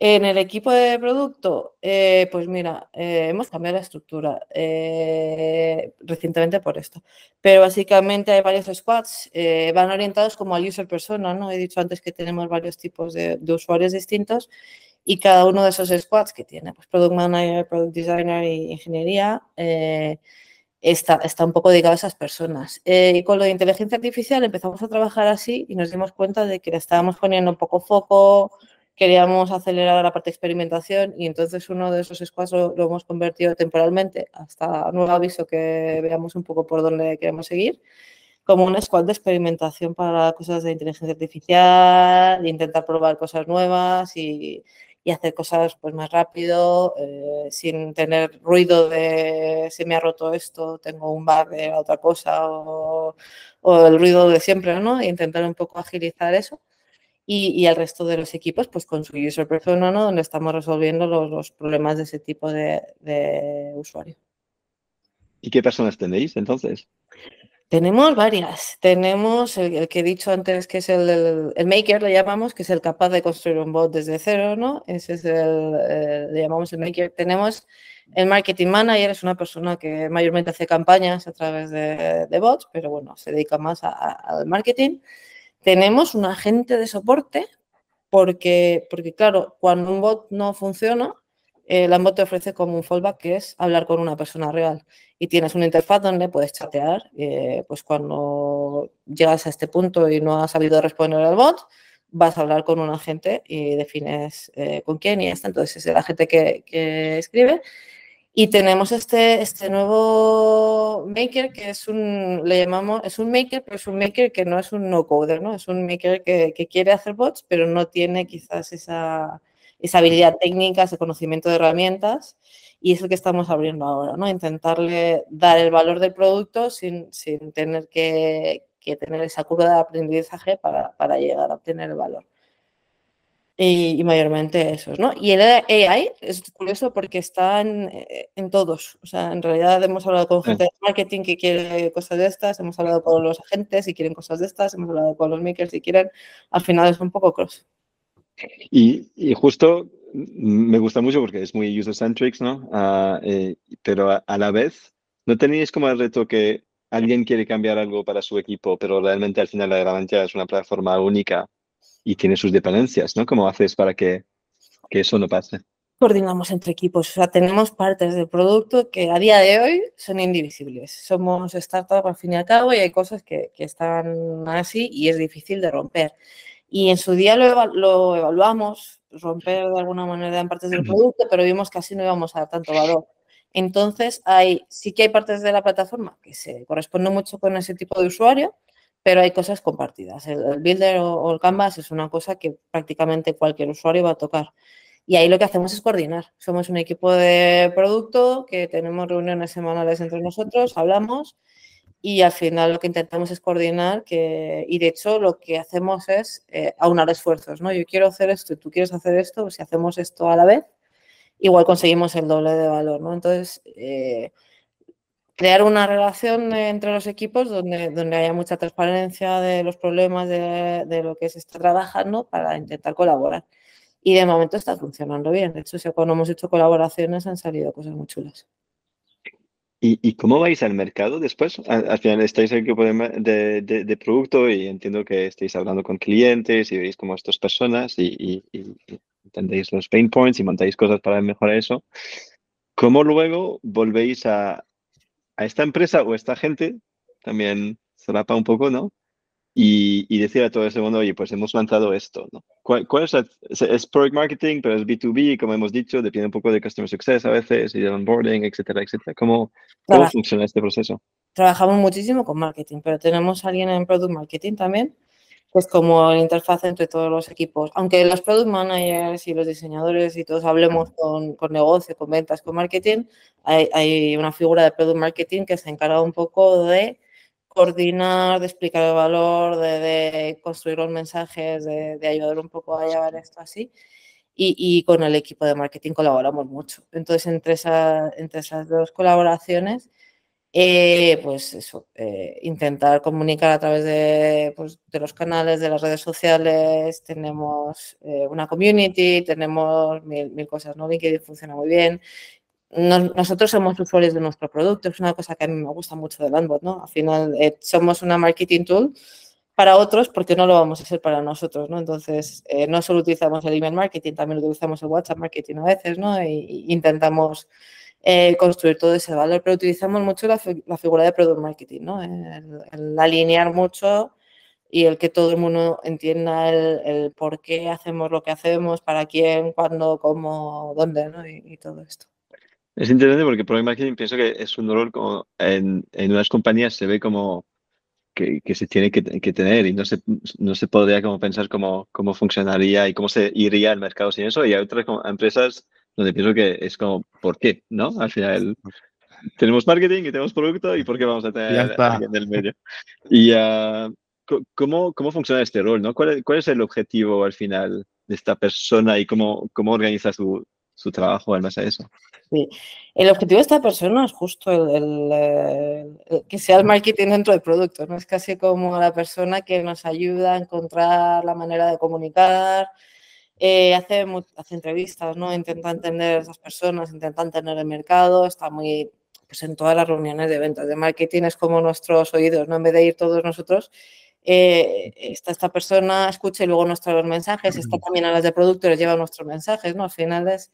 En el equipo de producto, eh, pues mira, eh, hemos cambiado la estructura eh, recientemente por esto. Pero básicamente hay varios squads, van orientados como al user persona, ¿no? He dicho antes que tenemos varios tipos de, usuarios distintos y cada uno de esos squads que tiene, pues product manager, product designer y ingeniería, está, está un poco dedicado a esas personas. y con lo de inteligencia artificial empezamos a trabajar así y nos dimos cuenta de que le estábamos poniendo un poco foco queríamos acelerar la parte de experimentación y entonces uno de esos squads lo, hemos convertido temporalmente hasta nuevo aviso que veamos un poco por dónde queremos seguir como un squad de experimentación para cosas de inteligencia artificial, intentar probar cosas nuevas y, y hacer cosas pues más rápido, eh, sin tener ruido de se me ha roto esto, tengo un bug de otra cosa o, o el ruido de siempre, ¿no? E intentar un poco agilizar eso y, y, el resto de los equipos pues con su user persona, ¿no? donde estamos resolviendo los, los problemas de ese tipo de, de, usuario. ¿Y qué personas tenéis entonces? Tenemos varias. Tenemos el, que he dicho antes, que es el, el, maker, le llamamos, que es el capaz de construir un bot desde cero, ¿no? Ese es el, eh, le llamamos el maker. Tenemos el marketing manager, es una persona que mayormente hace campañas a través de, de bots, pero bueno, se dedica más al marketing. Tenemos un agente de soporte porque, porque claro, cuando un bot no funciona, el bot te ofrece como un fallback que es hablar con una persona real y tienes una interfaz donde puedes chatear, eh, pues cuando llegas a este punto y no has sabido responder al bot, vas a hablar con un agente y defines eh, con quién y está. Entonces es el agente que, que escribe y tenemos este, este nuevo maker que es un, le llamamos, es un maker, pero es un maker que no es un no-coder, ¿no? Es un maker que, que, quiere hacer bots, pero no tiene quizás esa, esa habilidad técnica, ese conocimiento de herramientas. Y es lo que estamos abriendo ahora, ¿no? Intentarle dar el valor del producto sin, sin tener que, que, tener esa curva de aprendizaje para, para llegar a obtener el valor y, mayormente esos, ¿no? Y el AI es curioso porque está en, eh, en, todos. O sea, en realidad hemos hablado con gente de marketing que quiere cosas de estas, hemos hablado con los agentes y quieren cosas de estas, hemos hablado con los makers y quieren. Al final es un poco cross. Y, y justo me gusta mucho porque es muy user-centric, ¿no? Uh, eh, pero a, a, la vez, ¿no tenéis como el reto que alguien quiere cambiar algo para su equipo, pero realmente al final la herramienta es una plataforma única y tiene sus dependencias, ¿no? ¿Cómo haces para que, que eso no pase? Coordinamos entre equipos, o sea, tenemos partes del producto que a día de hoy son indivisibles. Somos startup al fin y al cabo y hay cosas que, que están así y es difícil de romper. Y en su día lo, lo evaluamos, romper de alguna manera en partes del producto, pero vimos que así no íbamos a dar tanto valor. Entonces, hay, sí que hay partes de la plataforma que se corresponden mucho con ese tipo de usuario, pero hay cosas compartidas. El, Builder o, el Canvas es una cosa que prácticamente cualquier usuario va a tocar. Y ahí lo que hacemos es coordinar. Somos un equipo de producto que tenemos reuniones semanales entre nosotros, hablamos y al final lo que intentamos es coordinar que, y de hecho lo que hacemos es eh, aunar esfuerzos, ¿no? Yo quiero hacer esto y tú quieres hacer esto, si hacemos esto a la vez, igual conseguimos el doble de valor, ¿no? Entonces, eh, crear una relación entre los equipos donde, donde haya mucha transparencia de los problemas de, de, lo que se está trabajando para intentar colaborar. Y de momento está funcionando bien. De hecho, si cuando hemos hecho colaboraciones han salido cosas muy chulas. ¿Y, ¿Y, cómo vais al mercado después? Al, al final estáis el equipo de, de, de, producto y entiendo que estáis hablando con clientes y veis cómo estas personas y, y, y, entendéis los pain points y montáis cosas para mejorar eso. ¿Cómo luego volvéis a, a esta empresa o a esta gente? También se rapa un poco, ¿no? y, y, decir a todo ese mundo, oye, pues hemos lanzado esto, ¿no? ¿Cuál, cuál es, la, es, product marketing, pero es B2B, como hemos dicho, depende un poco de customer success a veces y del onboarding, etcétera, etcétera. ¿Cómo, cómo funciona este proceso? Trabajamos muchísimo con marketing, pero tenemos a alguien en product marketing también, que es como la interfaz entre todos los equipos. Aunque los product managers y los diseñadores y todos hablemos con, con negocio, con ventas, con marketing, hay, hay una figura de product marketing que se encarga un poco de coordinar, de explicar el valor, de, de construir los mensajes, de, de, ayudar un poco a llevar esto así. Y, y, con el equipo de marketing colaboramos mucho. Entonces, entre, esa, entre esas dos colaboraciones, eh, pues eso, eh, intentar comunicar a través de, pues, de, los canales, de las redes sociales, tenemos eh, una community, tenemos mil, mil, cosas, ¿no? LinkedIn funciona muy bien, nos, nosotros somos usuarios de nuestro producto, es una cosa que a mí me gusta mucho de Landbot, ¿no? Al final eh, somos una marketing tool para otros porque no lo vamos a hacer para nosotros, ¿no? Entonces, eh, no solo utilizamos el email marketing, también utilizamos el WhatsApp marketing a veces, ¿no? Y, y intentamos eh, construir todo ese valor, pero utilizamos mucho la, la figura de product marketing, ¿no? El, el, alinear mucho y el que todo el mundo entienda el, el, por qué hacemos lo que hacemos, para quién, cuándo, cómo, dónde, ¿no? Y, y todo esto. Es interesante porque Product Marketing pienso que es un rol como en, en unas compañías se ve como que, que se tiene que, que, tener y no se, no se podría como pensar cómo, cómo funcionaría y cómo se iría al mercado sin eso. Y hay otras como empresas donde pienso que es como, ¿por qué? ¿No? Al final tenemos marketing y tenemos producto y ¿por qué vamos a tener alguien del medio? Y uh, ¿cómo, ¿cómo funciona este rol? ¿no? ¿Cuál, ¿Cuál es el objetivo al final de esta persona y cómo, cómo organiza su, su trabajo en base a eso. Sí. El objetivo de esta persona es justo el, el, el, que sea el marketing dentro del producto, ¿no? Es casi como la persona que nos ayuda a encontrar la manera de comunicar, eh, hace, hace entrevistas, ¿no? Intenta entender a esas personas, intenta entender el mercado, está muy pues en todas las reuniones de ventas de marketing es como nuestros oídos, ¿no? En vez de ir todos nosotros, eh, está esta persona, escucha y luego nos trae los mensajes, está también a las de producto les lleva nuestros mensajes, ¿no? Al final es,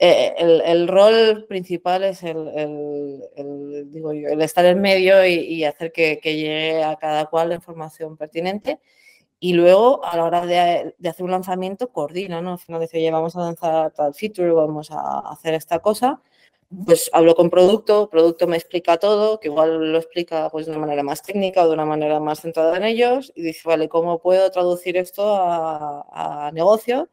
eh, el, el, rol principal es el, el, el, digo yo, el estar en medio y, y hacer que, que, llegue a cada cual la información pertinente. Y luego, a la hora de, hacer un lanzamiento, coordina, ¿no? Al final dice, oye, vamos a lanzar tal feature, vamos a hacer esta cosa pues hablo con producto, producto me explica todo, que igual lo explica pues de una manera más técnica o de una manera más centrada en ellos y dice, vale, ¿cómo puedo traducir esto a, negocio?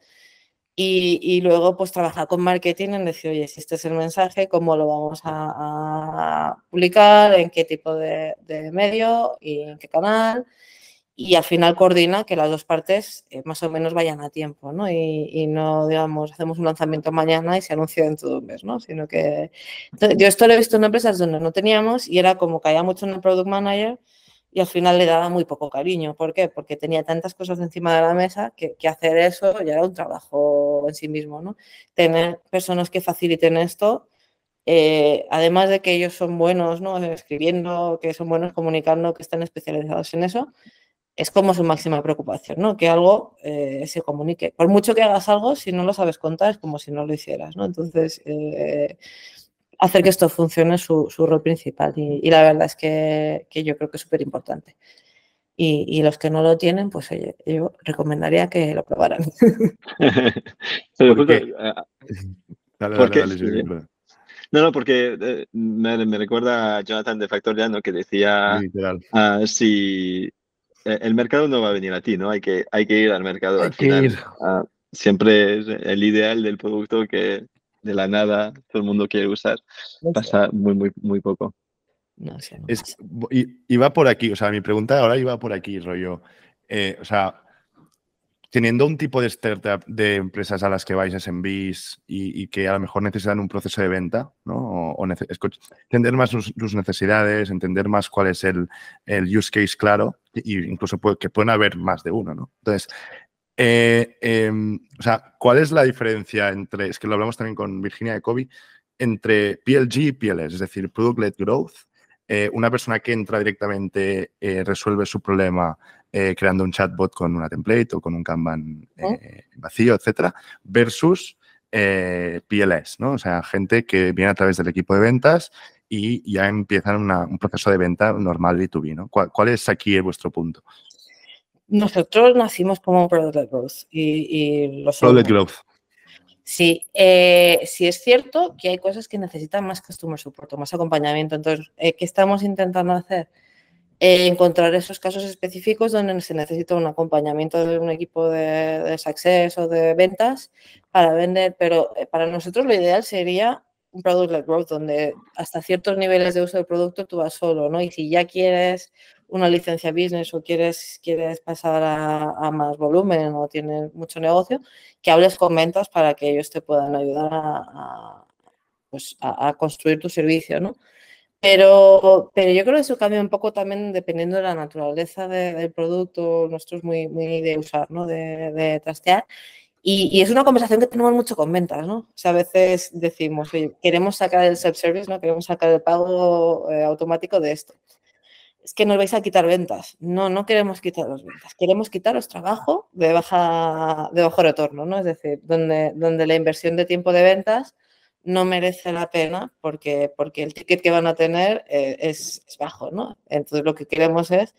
Y, y, luego pues trabajar con marketing en decir, oye, si este es el mensaje, ¿cómo lo vamos a, a publicar? ¿En qué tipo de, de medio? ¿Y en qué canal? Y al final coordina que las dos partes eh, más o menos vayan a tiempo, ¿no? Y, y, no, digamos, hacemos un lanzamiento mañana y se anuncia dentro de un mes, ¿no? Sino que... Entonces, yo esto lo he visto en empresas donde no teníamos y era como caía mucho en el product manager y al final le daba muy poco cariño. ¿Por qué? Porque tenía tantas cosas encima de la mesa que, que hacer eso ya era un trabajo en sí mismo, ¿no? Tener personas que faciliten esto eh, además de que ellos son buenos ¿no? escribiendo, que son buenos comunicando, que están especializados en eso, es como su máxima preocupación, ¿no? Que algo eh, se comunique. Por mucho que hagas algo, si no lo sabes contar, es como si no lo hicieras, ¿no? Entonces, eh, hacer que esto funcione es su, su rol principal y, y, la verdad es que, que yo creo que es súper importante. Y, y, los que no lo tienen, pues oye, yo recomendaría que lo probaran. Pero porque, dale, porque, dale, dale, dale, no, no, porque eh, me, me, recuerda a Jonathan de Factoriano que decía uh, si eh, el mercado no va a venir a ti, ¿no? Hay que, hay que ir al mercado. Hay al final. Ir. Uh, siempre es el ideal del producto que de la nada todo el mundo quiere usar. Pasa muy, muy, muy poco. No sé. No es, iba por aquí, o sea, mi pregunta ahora iba por aquí, rollo. Eh, o sea, teniendo un tipo de startup de empresas a las que vais SMBs y, y que a lo mejor necesitan un proceso de venta, ¿no? O, entender más sus, necesidades, entender más cuál es el, el use case claro, e incluso que pueden haber más de uno, ¿no? Entonces, eh, em, o sea, ¿cuál es la diferencia entre, es que lo hablamos también con Virginia de Kobe, entre PLG y PLS, es decir, Product-Led Growth, eh, una persona que entra directamente, eh, resuelve su problema eh, creando un chatbot con una template o con un Kanban eh, vacío, etcétera, versus eh, PLS, ¿no? O sea, gente que viene a través del equipo de ventas y ya empiezan un proceso de venta normal B2B, ¿no? ¿Cuál, es aquí vuestro punto? Nosotros nacimos como un Product Growth y, y los Product Growth. Sí, sí es cierto que hay cosas que necesitan más customer support, más acompañamiento. Entonces, ¿qué estamos intentando hacer? Encontrar esos casos específicos donde se necesita un acompañamiento de un equipo de, de success o de ventas para vender, pero eh, para nosotros lo ideal sería un product led growth donde hasta ciertos niveles de uso del producto tú vas solo, ¿no? Y si ya quieres una licencia business o quieres, quieres pasar a, más volumen o tienes mucho negocio, que hables con ventas para que ellos te puedan ayudar a, pues a construir tu servicio, ¿no? Pero, pero yo creo que eso cambia un poco también dependiendo de la naturaleza del producto, nuestro es muy, muy de usar, ¿no? de, de trastear. Y, y, es una conversación que tenemos mucho con ventas, ¿no? O sea, a veces decimos, oye, queremos sacar el self-service, ¿no? Queremos sacar el pago eh, automático de esto. Es que nos vais a quitar ventas. No, no queremos quitar las ventas. Queremos quitaros trabajo de, baja, de bajo retorno, ¿no? Es decir, donde, donde la inversión de tiempo de ventas no merece la pena porque, porque el ticket que van a tener eh, es, bajo, ¿no? Entonces lo que queremos es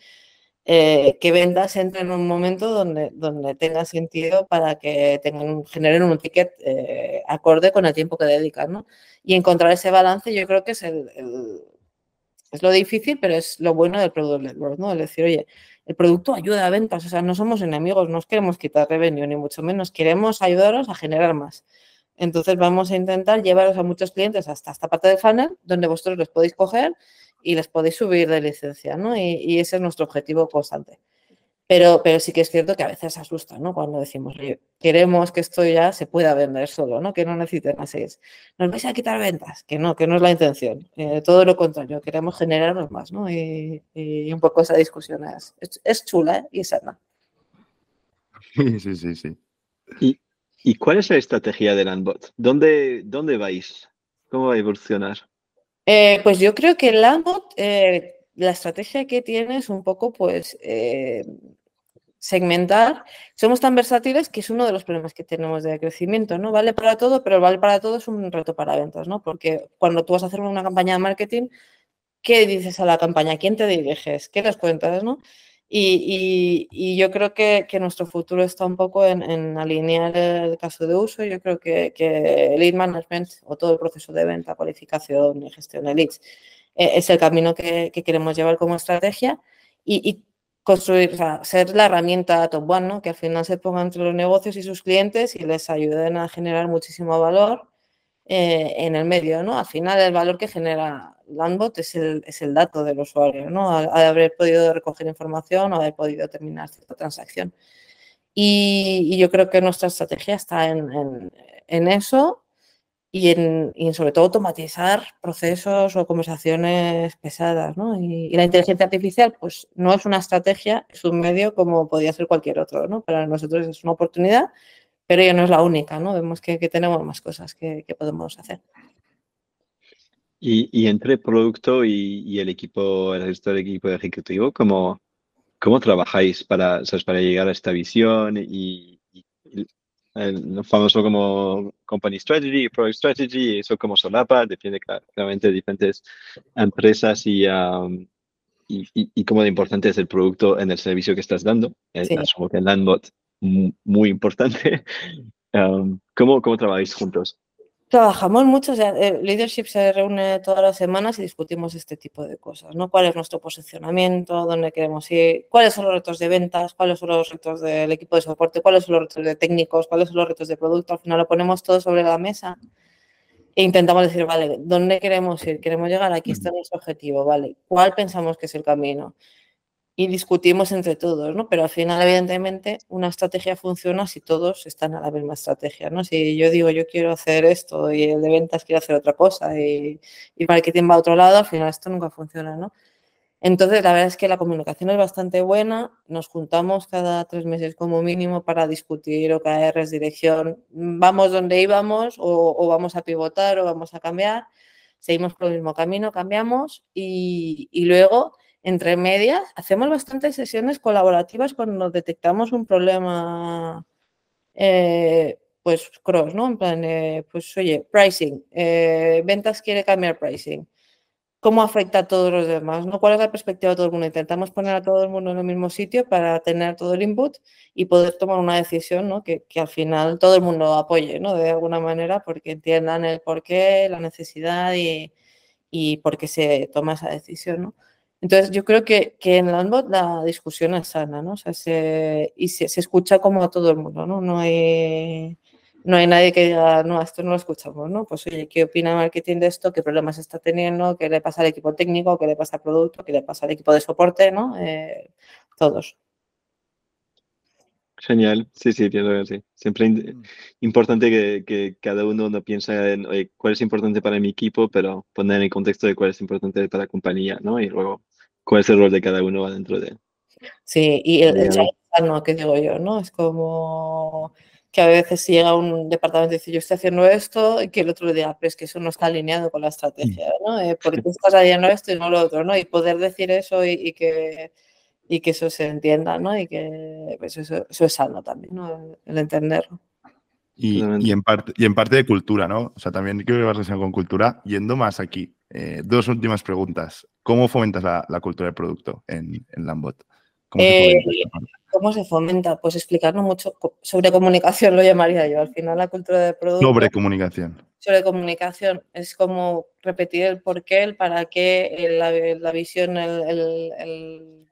eh, que vendas entren en un momento donde, donde tenga sentido para que tengan, generen un ticket eh, acorde con el tiempo que dedican, ¿no? Y encontrar ese balance yo creo que es, el, es lo difícil, pero es lo bueno del Product Network. Es decir, oye, el producto ayuda a ventas, o sea, no somos enemigos, no os queremos quitar revenue, ni mucho menos, queremos ayudaros a generar más. Entonces vamos a intentar llevaros a muchos clientes hasta esta parte del funnel, donde vosotros les podéis coger y les podéis subir de licencia, ¿no? Y, ese es nuestro objetivo constante. Pero, pero sí que es cierto que a veces asusta, ¿no? Cuando decimos, queremos que esto ya se pueda vender solo, ¿no? Que no necesiten así. Nos vais a quitar ventas, que no, que no es la intención. Eh, todo lo contrario, queremos generarnos más, ¿no? Y, un poco esa discusión es, es, chula ¿eh? y es sana. Sí, sí, sí, sí. Y, ¿Y cuál es la estrategia de Landbot? ¿Dónde, dónde vais? ¿Cómo va a evolucionar? Eh, pues yo creo que Landbot, eh, la estrategia que tiene es un poco, pues, eh, segmentar. Somos tan versátiles que es uno de los problemas que tenemos de crecimiento, ¿no? Vale para todo, pero vale para todo es un reto para ventas, ¿no? Porque cuando tú vas a hacer una campaña de marketing, ¿qué dices a la campaña? ¿Quién te diriges? ¿Qué les cuentas, no? Y, yo creo que, nuestro futuro está un poco en, alinear el caso de uso. Yo creo que, que, lead management o todo el proceso de venta, cualificación y gestión de leads eh, es el camino que, queremos llevar como estrategia y, construir, o sea, ser la herramienta top one, ¿no? que al final se ponga entre los negocios y sus clientes y les ayuden a generar muchísimo valor eh, en el medio, ¿no? Al final el valor que genera Landbot es el, es el dato del usuario, ¿no? A, haber podido recoger información o haber podido terminar cierta transacción. Y, yo creo que nuestra estrategia está en, en, eso y en, y sobre todo automatizar procesos o conversaciones pesadas, ¿no? Y, y, la inteligencia artificial, pues no es una estrategia, es un medio como podría ser cualquier otro, ¿no? Para nosotros es una oportunidad pero ya no es la única, ¿no? Vemos que, tenemos más cosas que, podemos hacer. Y, entre producto y, el equipo, el resto del equipo ejecutivo, ¿cómo, cómo trabajáis para, para llegar a esta visión y, el famoso como company strategy, product strategy, eso como solapa, depende claramente de diferentes empresas y, um, y, cómo de importante es el producto en el servicio que estás dando. Sí. Asumo que en Landbot muy importante. Um, ¿cómo, ¿Cómo trabajáis juntos? Trabajamos mucho, o sea, el leadership se reúne todas las semanas y discutimos este tipo de cosas, ¿no? ¿Cuál es nuestro posicionamiento? ¿Dónde queremos ir? ¿Cuáles son los retos de ventas? ¿Cuáles son los retos del equipo de soporte? ¿Cuáles son los retos de técnicos? ¿Cuáles son los retos de producto? Al final lo ponemos todo sobre la mesa E intentamos decir, vale, ¿dónde queremos ir? Queremos llegar, aquí está nuestro objetivo, ¿vale? ¿Cuál pensamos que es el camino? Y discutimos entre todos, ¿no? Pero al final, evidentemente, una estrategia funciona si todos están a la misma estrategia, ¿no? Si yo digo, yo quiero hacer esto y el de ventas quiere hacer otra cosa y, y marketing va a otro lado, al final esto nunca funciona, ¿no? Entonces, la verdad es que la comunicación es bastante buena. Nos juntamos cada tres meses como mínimo para discutir OKRs, dirección. ¿Vamos donde íbamos o, vamos a pivotar o vamos a cambiar? Seguimos por el mismo camino, cambiamos y, luego, entre medias, hacemos bastantes sesiones colaborativas cuando detectamos un problema, eh, pues cross, ¿no? En plan, pues oye, pricing, eh, ventas quiere cambiar pricing cómo afecta a todos los demás, ¿no? ¿Cuál es la perspectiva de todo el mundo? Intentamos poner a todo el mundo en el mismo sitio para tener todo el input y poder tomar una decisión, ¿no? Que, al final todo el mundo apoye, ¿no? De alguna manera, porque entiendan el porqué, la necesidad y, y por qué se toma esa decisión, ¿no? Entonces, yo creo que, que en Landbot la discusión es sana, ¿no? O sea, se, y se, se, escucha como a todo el mundo, ¿no? No hay no hay nadie que diga, no, esto no lo escuchamos, ¿no? Pues oye, ¿qué opina marketing de esto? ¿Qué problemas está teniendo? ¿Qué le pasa al equipo técnico? ¿Qué le pasa al producto? ¿Qué le pasa al equipo de soporte? ¿no? Eh, todos. Genial, sí, sí, pienso que sí. Siempre mm. importante que, cada uno no piensa en cuál es importante para mi equipo, pero poner en el contexto de cuál es importante para la compañía, ¿no? Y luego cuál es el rol de cada uno dentro de... Sí, y el, el, no, que digo yo, ¿no? Es como que a veces llega un departamento y dice, yo estoy haciendo esto, y que el otro le diga, pero es que eso no está alineado con la estrategia, ¿no? Eh, ¿Por qué estás haciendo esto y no lo otro, ¿no? Y poder decir eso y, que, y que eso se entienda, ¿no? Y que pues eso, eso es sano también, ¿no? El entenderlo. Y, y, en parte, y en parte de cultura, ¿no? O sea, también creo que va relación con cultura. Yendo más aquí, eh, dos últimas preguntas. ¿Cómo fomentas la, la cultura del producto en, en Lambot? ¿Cómo se ¿Cómo se fomenta? Pues explicarnos mucho sobre comunicación, lo llamaría yo. Al final, la cultura de producto. Sobre comunicación. Sobre comunicación. Es como repetir el por qué, el para qué, la, visión, el,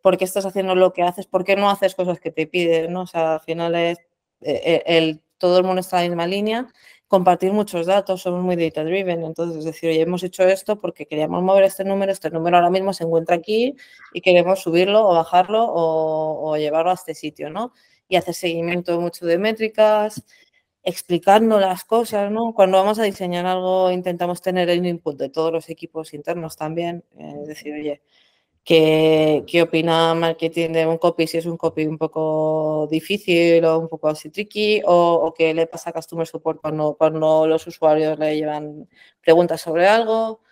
por qué estás haciendo lo que haces, por qué no haces cosas que te piden, ¿no? O sea, al final es eh, el, todo el mundo está en la misma línea compartir muchos datos, somos muy data driven, entonces es decir, oye, hemos hecho esto porque queríamos mover este número, este número ahora mismo se encuentra aquí y queremos subirlo o bajarlo o, llevarlo a este sitio, ¿no? Y hacer seguimiento mucho de métricas, explicando las cosas, ¿no? Cuando vamos a diseñar algo intentamos tener el input de todos los equipos internos también, eh, es decir, oye, ¿Qué, ¿Qué, opina marketing de un copy? Si es un copy un poco difícil o un poco así tricky, o, o qué le pasa a Customer Support cuando, cuando los usuarios le llevan preguntas sobre algo.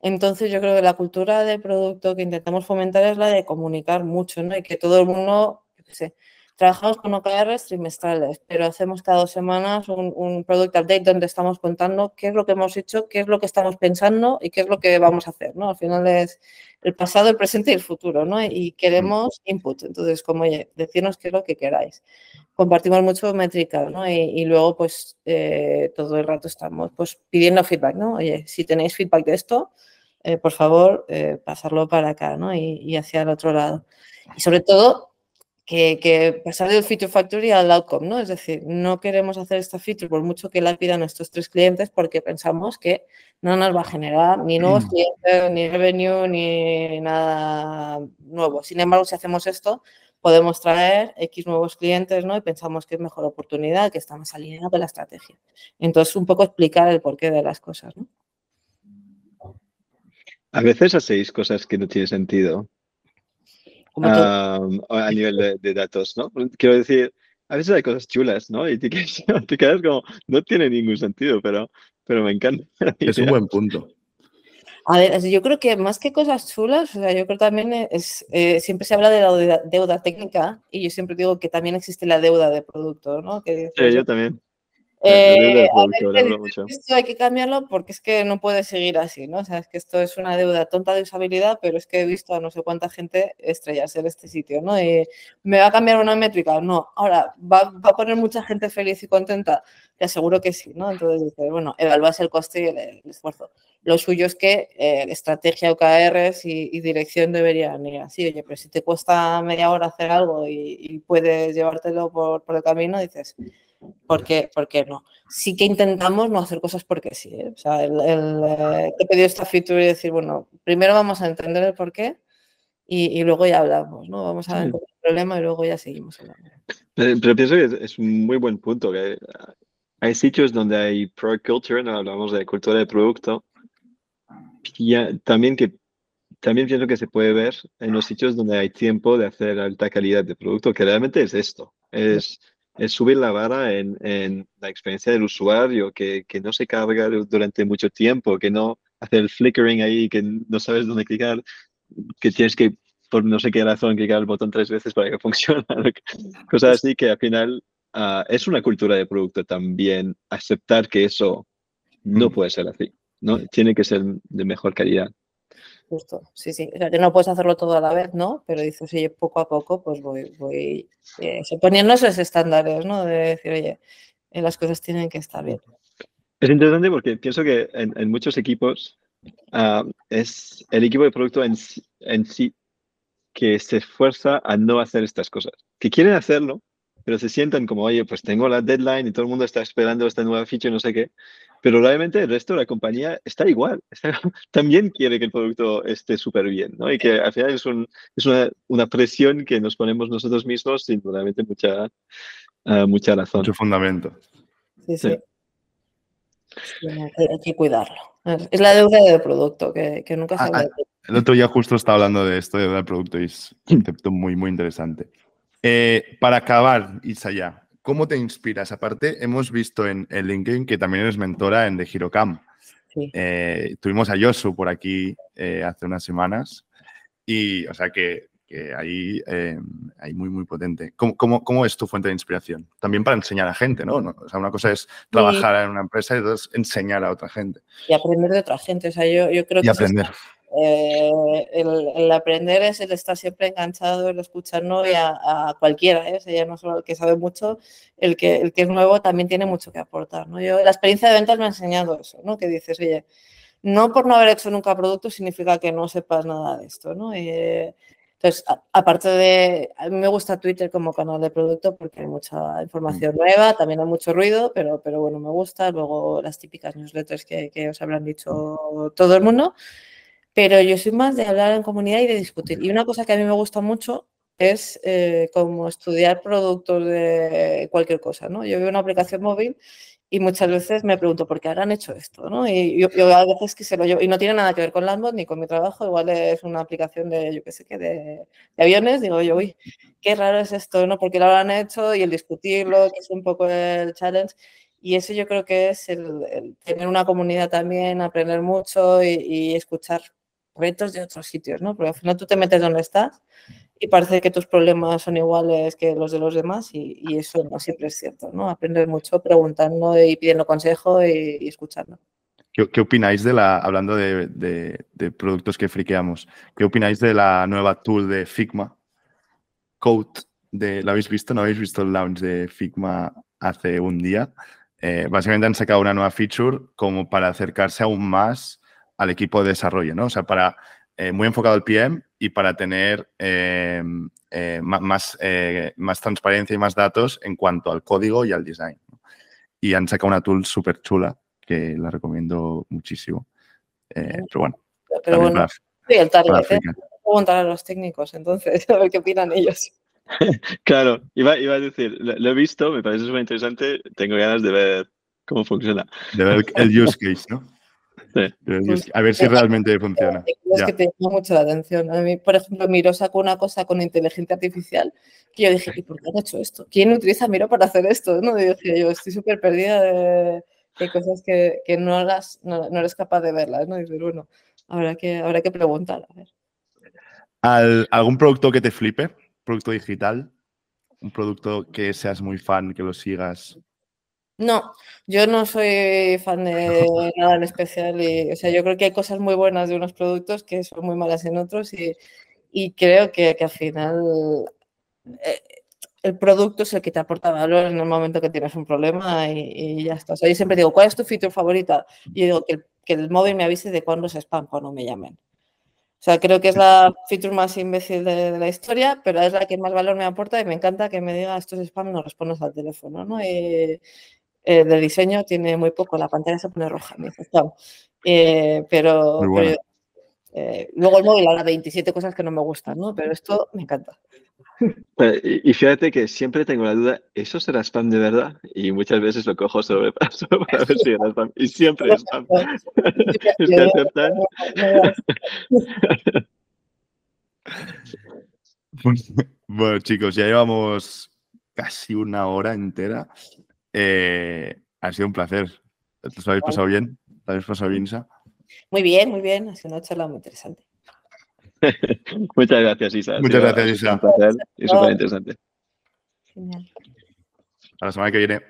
Entonces, yo creo que la cultura de producto que intentamos fomentar es la de comunicar mucho, ¿no? Y que todo el mundo, yo qué sé, Trabajamos con OKRs trimestrales, pero hacemos cada dos semanas un, un, product update donde estamos contando qué es lo que hemos hecho, qué es lo que estamos pensando y qué es lo que vamos a hacer, ¿no? Al final es el pasado, el presente y el futuro, ¿no? Y queremos input. Entonces, como, oye, decirnos qué es lo que queráis. Compartimos mucho métricas, ¿no? Y, luego, pues, eh, todo el rato estamos, pues, pidiendo feedback, ¿no? Oye, si tenéis feedback de esto, eh, por favor, eh, pasarlo para acá, ¿no? Y, y hacia el otro lado. Y sobre todo, que, pasar del feature factory al outcome, ¿no? Es decir, no queremos hacer esta feature por mucho que la pidan nuestros tres clientes porque pensamos que no nos va a generar ni nuevos mm. clientes, ni revenue, ni nada nuevo. Sin embargo, si hacemos esto, podemos traer X nuevos clientes, ¿no? Y pensamos que es mejor oportunidad, que está más alineado con la estrategia. Entonces, un poco explicar el porqué de las cosas, ¿no? A veces hacéis cosas que no tienen sentido a nivel de, datos, ¿no? Quiero decir, a veces hay cosas chulas, ¿no? Y te quedas, como, no tiene ningún sentido, pero, pero me encanta. Es un buen punto. A ver, yo creo que más que cosas chulas, o sea, yo creo también es, eh, siempre se habla de la deuda, técnica y yo siempre digo que también existe la deuda de producto, ¿no? Que sí, yo también. Eh, esto hay que cambiarlo porque es que no puede seguir así, ¿no? O sea, es que esto es una deuda tonta de usabilidad, pero es que he visto a no sé cuánta gente estrellarse en este sitio, ¿no? Y ¿Me va a cambiar una métrica? No. Ahora, ¿va, a poner mucha gente feliz y contenta? Te aseguro que sí, ¿no? Entonces, bueno, evalúas el coste y el, esfuerzo. lo suyo es que eh, estrategia, OKRs y, y, dirección deberían ir así. Oye, pero si te cuesta media hora hacer algo y, puedes llevártelo por, por, el camino, dices, ¿por qué, ¿por qué no? Sí que intentamos no hacer cosas porque sí. ¿eh? O sea, el, el eh, he pedido esta feature y decir, bueno, primero vamos a entender el por qué y, y luego ya hablamos, ¿no? Vamos a ver el problema y luego ya seguimos hablando. Pero, pero, pienso que es un muy buen punto, que hay sitios donde hay product culture, no hablamos de cultura de producto, y también que también pienso que se puede ver en los sitios donde hay tiempo de hacer alta calidad de producto, que realmente es esto, es, es subir la vara en, en, la experiencia del usuario, que, que, no se carga durante mucho tiempo, que no hace el flickering ahí, que no sabes dónde clicar, que tienes que, por no sé qué razón, clicar el botón tres veces para que funcione, cosas así que al final uh, es una cultura de producto también aceptar que eso no puede ser así, ¿no? Tiene que ser de mejor calidad. Justo, sí, sí. O sea, que no puedes hacerlo todo a la vez, ¿no? Pero dices, oye, poco a poco, pues voy, voy eh, poniendo esos estándares, ¿no? De decir, oye, eh, las cosas tienen que estar bien. Es interesante porque pienso que en, muchos equipos uh, es el equipo de producto en, en sí que se esfuerza a no hacer estas cosas. Que quieren hacerlo, pero se sientan como, oye, pues tengo la deadline y todo el mundo está esperando esta nueva feature, no sé qué. Pero realmente el resto de la compañía está igual. Está, también quiere que el producto esté súper bien, ¿no? Y que al final es, un, es una, una, presión que nos ponemos nosotros mismos sin realmente mucha, uh, mucha razón. Mucho fundamento. Sí, sí. sí. hay que cuidarlo. Es la deuda del producto, que, que nunca se ah, ah, El otro día justo estaba hablando de esto de deuda del producto y es un concepto muy, muy interesante. Eh, para acabar, Isaya, ¿cómo te inspiras? Aparte, hemos visto en, en LinkedIn que también eres mentora en The. Sí. Eh, tuvimos a Yosu por aquí eh, hace unas semanas y, o sea, que, que ahí, eh, ahí muy, muy potente. ¿Cómo, ¿Cómo, cómo, es tu fuente de inspiración? También para enseñar a gente, ¿no? O sea, una cosa es trabajar sí. en una empresa y otra es enseñar a otra gente. Y aprender de otra gente. O sea, yo, yo creo y que... aprender. Es eh, el, el, aprender es el estar siempre enganchado, el escuchar ¿no? y a, a, cualquiera, ¿eh? o sea, ya no solo el que sabe mucho, el que, el que es nuevo también tiene mucho que aportar. ¿no? Yo, la experiencia de ventas me ha enseñado eso, ¿no? que dices, oye, no por no haber hecho nunca producto significa que no sepas nada de esto. ¿no? Eh, entonces, a, aparte de, a mí me gusta Twitter como canal de producto porque hay mucha información nueva, también hay mucho ruido, pero, pero bueno, me gusta. Luego las típicas newsletters que, que os habrán dicho todo el mundo. Pero yo soy más de hablar en comunidad y de discutir. Y una cosa que a mí me gusta mucho es eh, como estudiar productos de cualquier cosa, ¿no? Yo veo una aplicación móvil y muchas veces me pregunto por qué habrán hecho esto, ¿no? Y yo, a veces que se lo y no tiene nada que ver con Landbot ni con mi trabajo, igual es una aplicación de, yo qué sé qué, de, aviones, digo yo, uy, qué raro es esto, ¿no? Porque lo habrán hecho y el discutirlo, que es un poco el challenge. Y eso yo creo que es tener una comunidad también, aprender mucho y, y escuchar retos de otros sitios, ¿no? Porque al final tú te metes donde estás y parece que tus problemas son iguales que los de los demás y, y eso no siempre es cierto, ¿no? Aprender mucho preguntando y pidiendo consejo y, y escuchando. ¿Qué, ¿Qué, opináis de la, hablando de, de, de, productos que friqueamos, qué opináis de la nueva tool de Figma? Code, de, ¿la habéis visto? ¿No habéis visto el launch de Figma hace un día? Eh, básicamente han sacado una nueva feature como para acercarse aún más al equipo de desarrollo, ¿no? O sea, para eh, muy enfocado al PM y para tener eh, eh, más, más transparencia y más datos en cuanto al código y al design. ¿no? Y han sacado una tool súper chula que la recomiendo muchísimo. pero bueno. Pero bueno, para, sí, el target, preguntar a los técnicos entonces, a ver qué opinan ellos. claro, iba, iba a decir, lo, lo, he visto, me parece súper interesante, tengo ganas de ver cómo funciona. De ver el use case, ¿no? Sí. A ver si realmente funciona. Es que te llama mucho la atención. A mí, por ejemplo, Miro sacó una cosa con inteligencia artificial que yo dije, ¿y por qué han hecho esto? ¿Quién utiliza Miro para hacer esto? ¿no? Y dije, yo estoy súper perdida de, de, cosas que, que no, las, no, no, eres capaz de verlas. ¿no? Y dices, bueno, habrá que, habrá que preguntar. A ver. ¿Al, ¿Algún producto que te flipe? ¿Producto digital? ¿Un producto que seas muy fan, que lo sigas? No, yo no soy fan de nada en especial. Y, o sea, yo creo que hay cosas muy buenas de unos productos que son muy malas en otros y, y creo que, que, al final eh, el producto es el que te aporta valor en el momento que tienes un problema y, y ya está. O sea, yo siempre digo, ¿cuál es tu feature favorita? Y digo que el, que el móvil me avise de cuándo es spam, cuando me llamen. O sea, creo que es la feature más imbécil de, la historia, pero es la que más valor me aporta y me encanta que me diga esto es spam, no respondas al teléfono, ¿no? Eh, de diseño tiene muy poco, la pantalla se pone roja, me dice. Eh, pero, eh, luego el móvil habla 27 cosas que no me gustan, ¿no? Pero esto me encanta. Y fíjate que siempre tengo la duda, ¿eso será spam de verdad? Y muchas veces lo cojo sobre paso para ver si era spam. Y siempre es spam. es que aceptan. Bueno, chicos, ya llevamos casi una hora entera. Eh, ha sido un placer. ¿Os lo habéis pasado bien? ¿Lo habéis pasado bien, Isa? Muy bien, muy bien. Ha sido una charla muy interesante. Muchas gracias, Isa. Muchas gracias, Isa. Un placer y súper interesante. Genial. A la semana que viene.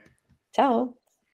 Chao.